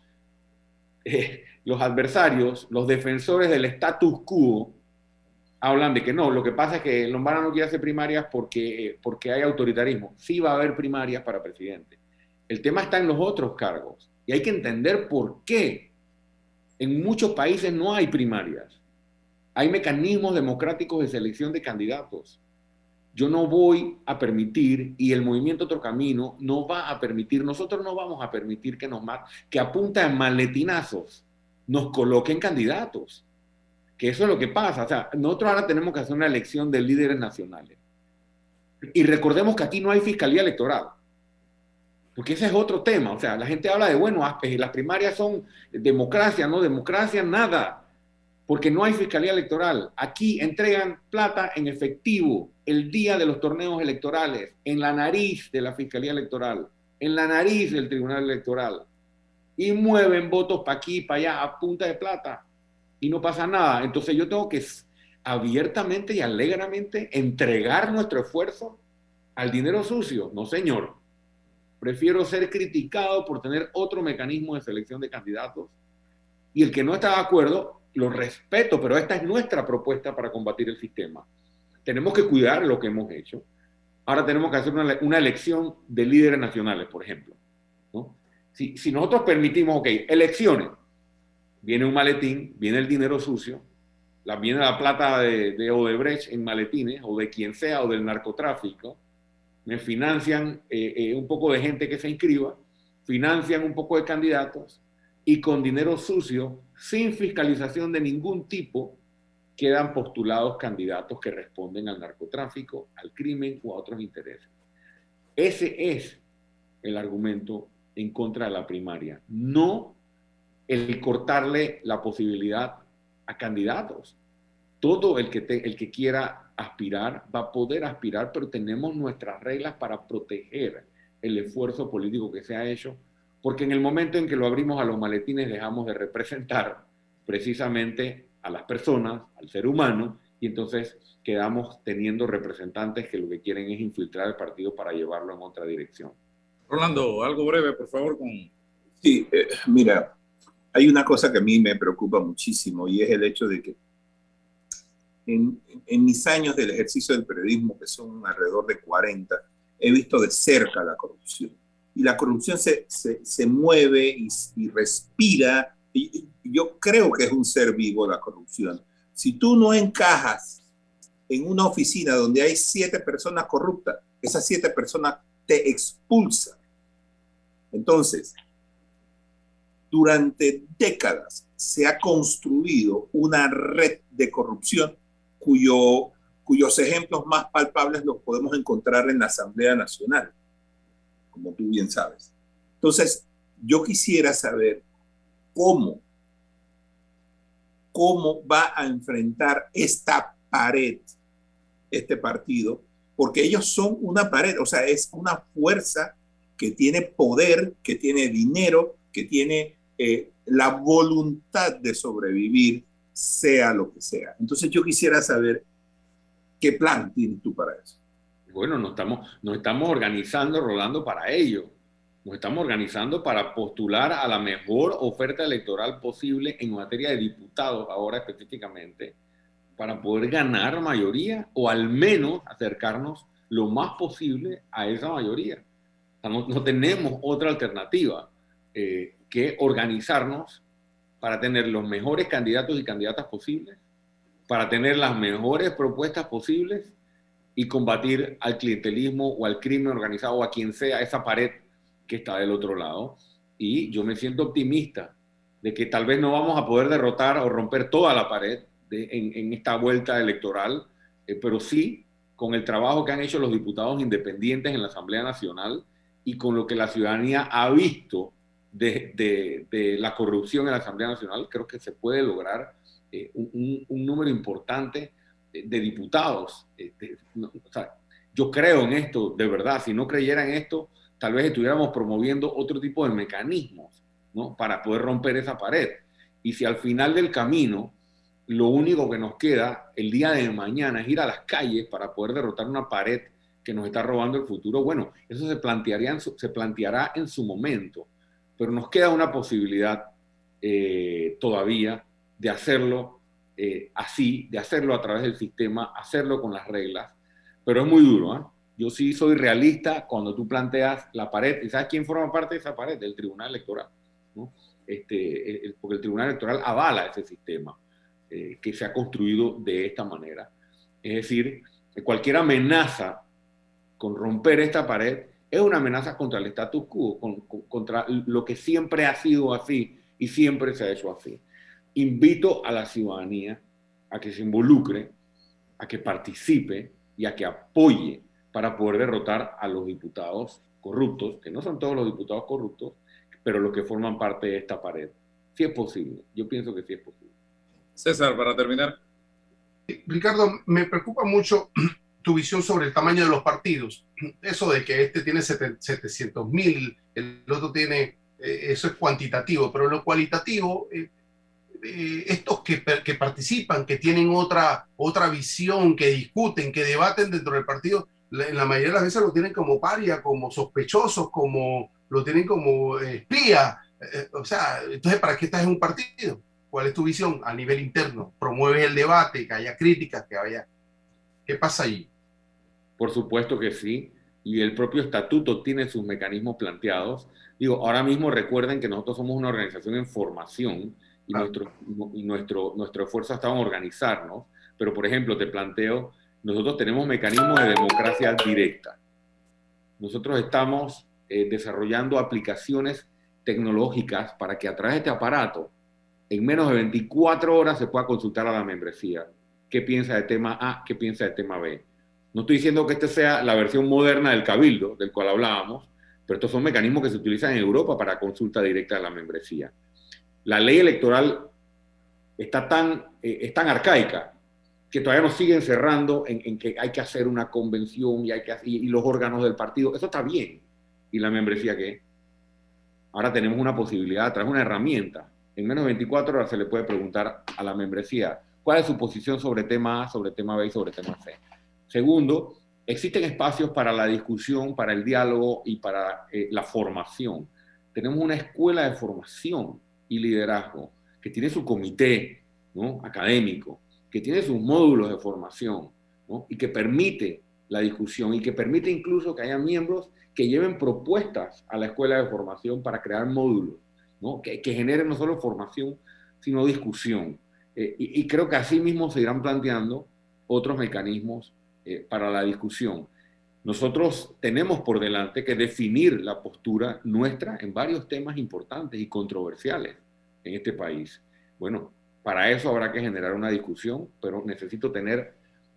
[LAUGHS] eh, los adversarios, los defensores del status quo, hablan de que no, lo que pasa es que Lombana no quiere hacer primarias porque, porque hay autoritarismo. Sí va a haber primarias para presidente. El tema está en los otros cargos. Y hay que entender por qué. En muchos países no hay primarias. Hay mecanismos democráticos de selección de candidatos. Yo no voy a permitir, y el movimiento Otro Camino no va a permitir, nosotros no vamos a permitir que nos que a punta de maletinazos nos coloquen candidatos. Que eso es lo que pasa. O sea, nosotros ahora tenemos que hacer una elección de líderes nacionales. Y recordemos que aquí no hay fiscalía electoral. Porque ese es otro tema. O sea, la gente habla de, bueno, las primarias son democracia, no democracia, nada. Porque no hay fiscalía electoral. Aquí entregan plata en efectivo el día de los torneos electorales, en la nariz de la fiscalía electoral, en la nariz del tribunal electoral. Y mueven votos para aquí, para allá, a punta de plata. Y no pasa nada. Entonces yo tengo que abiertamente y alegremente entregar nuestro esfuerzo al dinero sucio. No, señor Prefiero ser criticado por tener otro mecanismo de selección de candidatos y el que no está de acuerdo, lo respeto, pero esta es nuestra propuesta para combatir el sistema. Tenemos que cuidar lo que hemos hecho. Ahora tenemos que hacer una, elección de líderes nacionales, por ejemplo. Si, nosotros permitimos, ok, elecciones, viene un maletín, viene el dinero sucio, la, viene la plata de, de Odebrecht en maletines, o de quien sea, o del narcotráfico, me financian eh, eh, un poco de gente que se inscriba, financian un poco de candidatos y con dinero sucio, sin fiscalización de ningún tipo, quedan postulados candidatos que responden al narcotráfico, al crimen o a otros intereses. Ese es el argumento en contra de la primaria, no el cortarle la posibilidad a candidatos. Todo el que, el que quiera aspirar, va a poder aspirar, pero tenemos nuestras reglas para proteger el esfuerzo político que se ha hecho porque en el momento en que lo abrimos a los maletines dejamos de representar precisamente a las personas, al ser humano, y entonces quedamos teniendo representantes que lo que quieren es infiltrar el partido para llevarlo en otra dirección. Rolando, algo breve, por favor, con... Sí, eh, mira, hay una cosa que a mí me preocupa muchísimo y es el hecho de que en, en, mis años del ejercicio del periodismo, que son alrededor de 40, he visto de cerca la corrupción. Y la corrupción se, se, se mueve y, y respira. Y, yo creo que es un ser vivo la corrupción. Si tú no encajas en una oficina donde hay siete personas corruptas, esas siete personas te expulsan. Entonces, durante décadas se ha construido una red de corrupción cuyo, cuyos ejemplos más palpables los podemos encontrar en la Asamblea Nacional, como tú bien sabes. Entonces, yo quisiera saber cómo, cómo va a enfrentar esta pared este partido, porque ellos son una pared, o sea, es una fuerza que tiene poder, que tiene dinero, que tiene eh, la voluntad de sobrevivir, sea lo que sea. Entonces yo quisiera saber qué plan tienes tú para eso. Bueno, nos estamos, nos estamos organizando, Rolando, para ello. Nos estamos organizando para postular a la mejor oferta electoral posible en materia de diputados, ahora específicamente, para poder ganar mayoría o al menos acercarnos lo más posible a esa mayoría. no, tenemos otra alternativa. Eh, que organizarnos para tener los mejores candidatos y candidatas posibles, para tener las mejores propuestas posibles y combatir al clientelismo o al crimen organizado o a quien sea esa pared que está del otro lado. Y yo me siento optimista de que tal vez no vamos a poder derrotar o romper toda la pared en, esta vuelta electoral, eh, pero sí con el trabajo que han hecho los diputados independientes en la Asamblea Nacional y con lo que la ciudadanía ha visto de, la corrupción en la Asamblea Nacional, creo que se puede lograr eh, un, número importante de, diputados. Este, yo creo en esto, de verdad, si no creyera en esto, tal vez estuviéramos promoviendo otro tipo de mecanismos ¿no? para poder romper esa pared. Y si al final del camino lo único que nos queda el día de mañana es ir a las calles para poder derrotar una pared que nos está robando el futuro, bueno, eso se, plantearía se planteará en su momento pero nos queda una posibilidad eh, todavía de hacerlo eh, así, de hacerlo a través del sistema, hacerlo con las reglas, pero es muy duro. ¿eh? Yo sí soy realista cuando tú planteas la pared, ¿y sabes quién forma parte de esa pared? Del Tribunal Electoral. ¿no? Este, porque el Tribunal Electoral avala ese sistema que se ha construido de esta manera. Es decir, cualquier amenaza con romper esta pared es una amenaza contra el status quo, contra lo que siempre ha sido así y siempre se ha hecho así. Invito a la ciudadanía a que se involucre, a que participe y a que apoye para poder derrotar a los diputados corruptos, que no son todos los diputados corruptos, pero los que forman parte de esta pared. Si es posible, yo pienso que sí es posible. César, para terminar. Ricardo, me preocupa mucho tu visión sobre el tamaño de los partidos. [CLEARS THROAT] Eso de que este tiene 700 mil, el otro tiene, eh, eso es cuantitativo, pero lo cualitativo, eh, eh, estos que, participan, que tienen otra, otra visión, que discuten, que debaten dentro del partido, en la mayoría de las veces lo tienen como paria, como sospechosos, como lo tienen como espía. o sea, entonces, ¿para qué estás en un partido? ¿Cuál es tu visión a nivel interno? ¿Promueves el debate, que haya críticas, que haya... ¿Qué pasa ahí? Por supuesto que sí, y el propio estatuto tiene sus mecanismos planteados. Digo, ahora mismo recuerden que nosotros somos una organización en formación y, nuestro, y nuestro, nuestro esfuerzo está en organizarnos, pero por ejemplo, te planteo, nosotros tenemos mecanismos de democracia directa. Nosotros estamos eh, desarrollando aplicaciones tecnológicas para que a través de este aparato, en menos de 24 horas se pueda consultar a la membresía qué piensa de tema A, qué piensa de tema B. No estoy diciendo que esta sea la versión moderna del cabildo, del cual hablábamos, pero estos son mecanismos que se utilizan en Europa para consulta directa de la membresía. La ley electoral está tan, eh, es tan arcaica que todavía nos siguen cerrando en, que hay que hacer una convención y, hay que, y los órganos del partido. Eso está bien. ¿Y la membresía qué? ahora tenemos una posibilidad, de una herramienta. En menos de 24 horas se le puede preguntar a la membresía cuál es su posición sobre tema A, sobre tema B y sobre tema C. Segundo, existen espacios para la discusión, para el diálogo y para eh, la formación. Tenemos una escuela de formación y liderazgo que tiene su comité ¿no? académico, que tiene sus módulos de formación ¿no? y que permite la discusión y que permite incluso que haya miembros que lleven propuestas a la escuela de formación para crear módulos, ¿no? que, que generen no solo formación, sino discusión. Eh, y, creo que así mismo se irán planteando otros mecanismos eh, para la discusión. Nosotros tenemos por delante que definir la postura nuestra en varios temas importantes y controversiales en este país. Bueno, para eso habrá que generar una discusión, pero necesito tener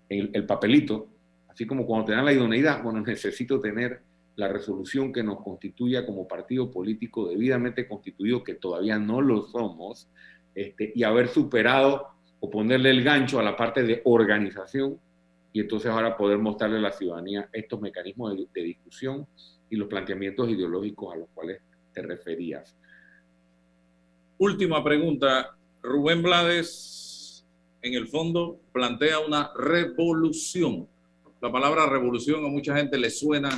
el, el papelito, así como cuando te dan la idoneidad, bueno, [LAUGHS] necesito tener la resolución que nos constituya como partido político debidamente constituido, que todavía no lo somos, este, y haber superado o ponerle el gancho a la parte de organización y entonces ahora poder mostrarle a la ciudadanía estos mecanismos de, de discusión y los planteamientos ideológicos a los cuales te referías. Última pregunta. Rubén Blades, en el fondo, plantea una revolución. La palabra revolución a mucha gente le suena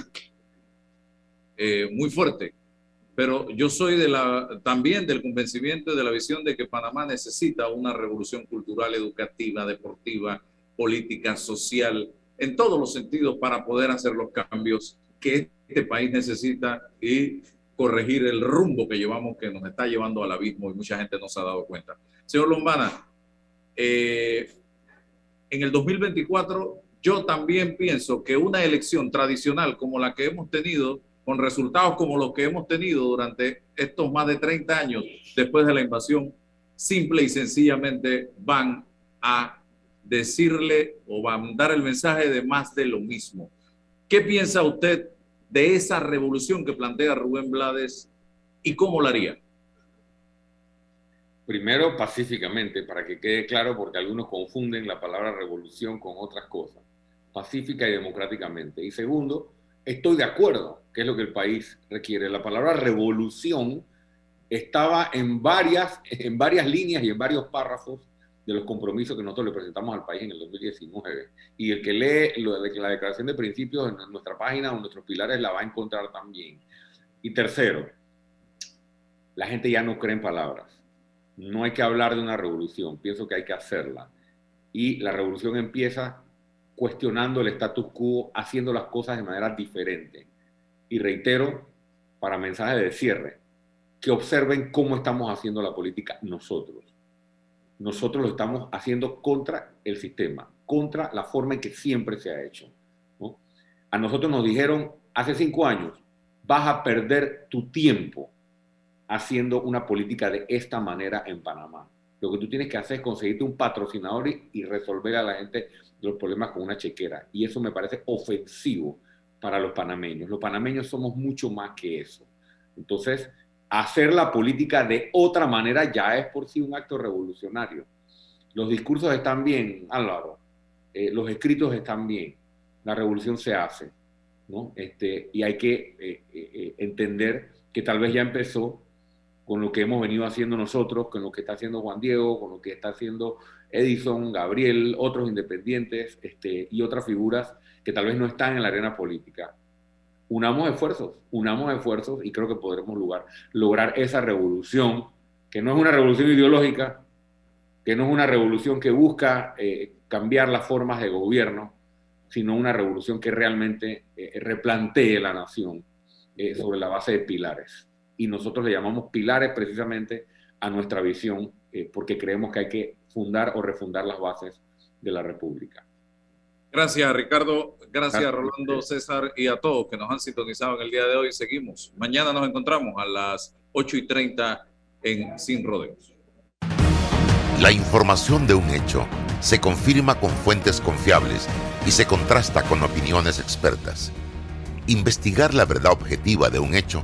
eh, muy fuerte, pero yo soy de la, también del convencimiento de la visión de que Panamá necesita una revolución cultural, educativa, deportiva, política, social, en todos los sentidos para poder hacer los cambios que este país necesita y corregir el rumbo que llevamos, que nos está llevando al abismo y mucha gente no se ha dado cuenta. Señor Lombana, eh, en el 2024 yo también pienso que una elección tradicional como la que hemos tenido con resultados como los que hemos tenido durante estos más de 30 años después de la invasión, simple y sencillamente van a decirle o van a dar el mensaje de más de lo mismo. ¿Qué piensa usted de esa revolución que plantea Rubén Blades y cómo la haría? Primero, pacíficamente, para que quede claro, porque algunos confunden la palabra revolución con otras cosas. Pacífica y democráticamente. Y segundo, estoy de acuerdo, que es lo que el país requiere. La palabra revolución estaba en varias, en varias líneas y en varios párrafos de los compromisos que nosotros le presentamos al país en el 2019. Y el que lee la declaración de principios en nuestra página o nuestros pilares la va a encontrar también. Y tercero, la gente ya no cree en palabras. No hay que hablar de una revolución, pienso que hay que hacerla. Y la revolución empieza cuestionando el status quo, haciendo las cosas de manera diferente. Y reitero, para mensaje de cierre, que observen cómo estamos haciendo la política nosotros. Nosotros lo estamos haciendo contra el sistema, contra la forma en que siempre se ha hecho. ¿no? A nosotros nos dijeron hace cinco años, vas a perder tu tiempo haciendo una política de esta manera en Panamá. Lo que tú tienes que hacer es conseguirte un patrocinador y, y resolver a la gente los problemas con una chequera. Y eso me parece ofensivo para los panameños. Los panameños somos mucho más que eso. Entonces, hacer la política de otra manera ya es por sí un acto revolucionario. Los discursos están bien, Álvaro. Eh, los escritos están bien. La revolución se hace. ¿no? Este, y hay que eh, eh, entender que tal vez ya empezó con lo que hemos venido haciendo nosotros, con lo que está haciendo Juan Diego, con lo que está haciendo Edison, Gabriel, otros independientes este, y otras figuras que tal vez no están en la arena política. Unamos esfuerzos, unamos esfuerzos y creo que podremos lograr, esa revolución, que no es una revolución ideológica, que no es una revolución que busca eh, cambiar las formas de gobierno, sino una revolución que realmente eh, replantee la nación eh, sobre la base de pilares. Y nosotros le llamamos pilares precisamente a nuestra visión, eh, porque creemos que hay que fundar o refundar las bases de la República. Gracias, Ricardo. Gracias, Gracias, Rolando, César y a todos que nos han sintonizado en el día de hoy. Seguimos. Mañana nos encontramos a las 8 y 30 en Sin Rodeos. La información de un hecho se confirma con fuentes confiables y se contrasta con opiniones expertas. Investigar la verdad objetiva de un hecho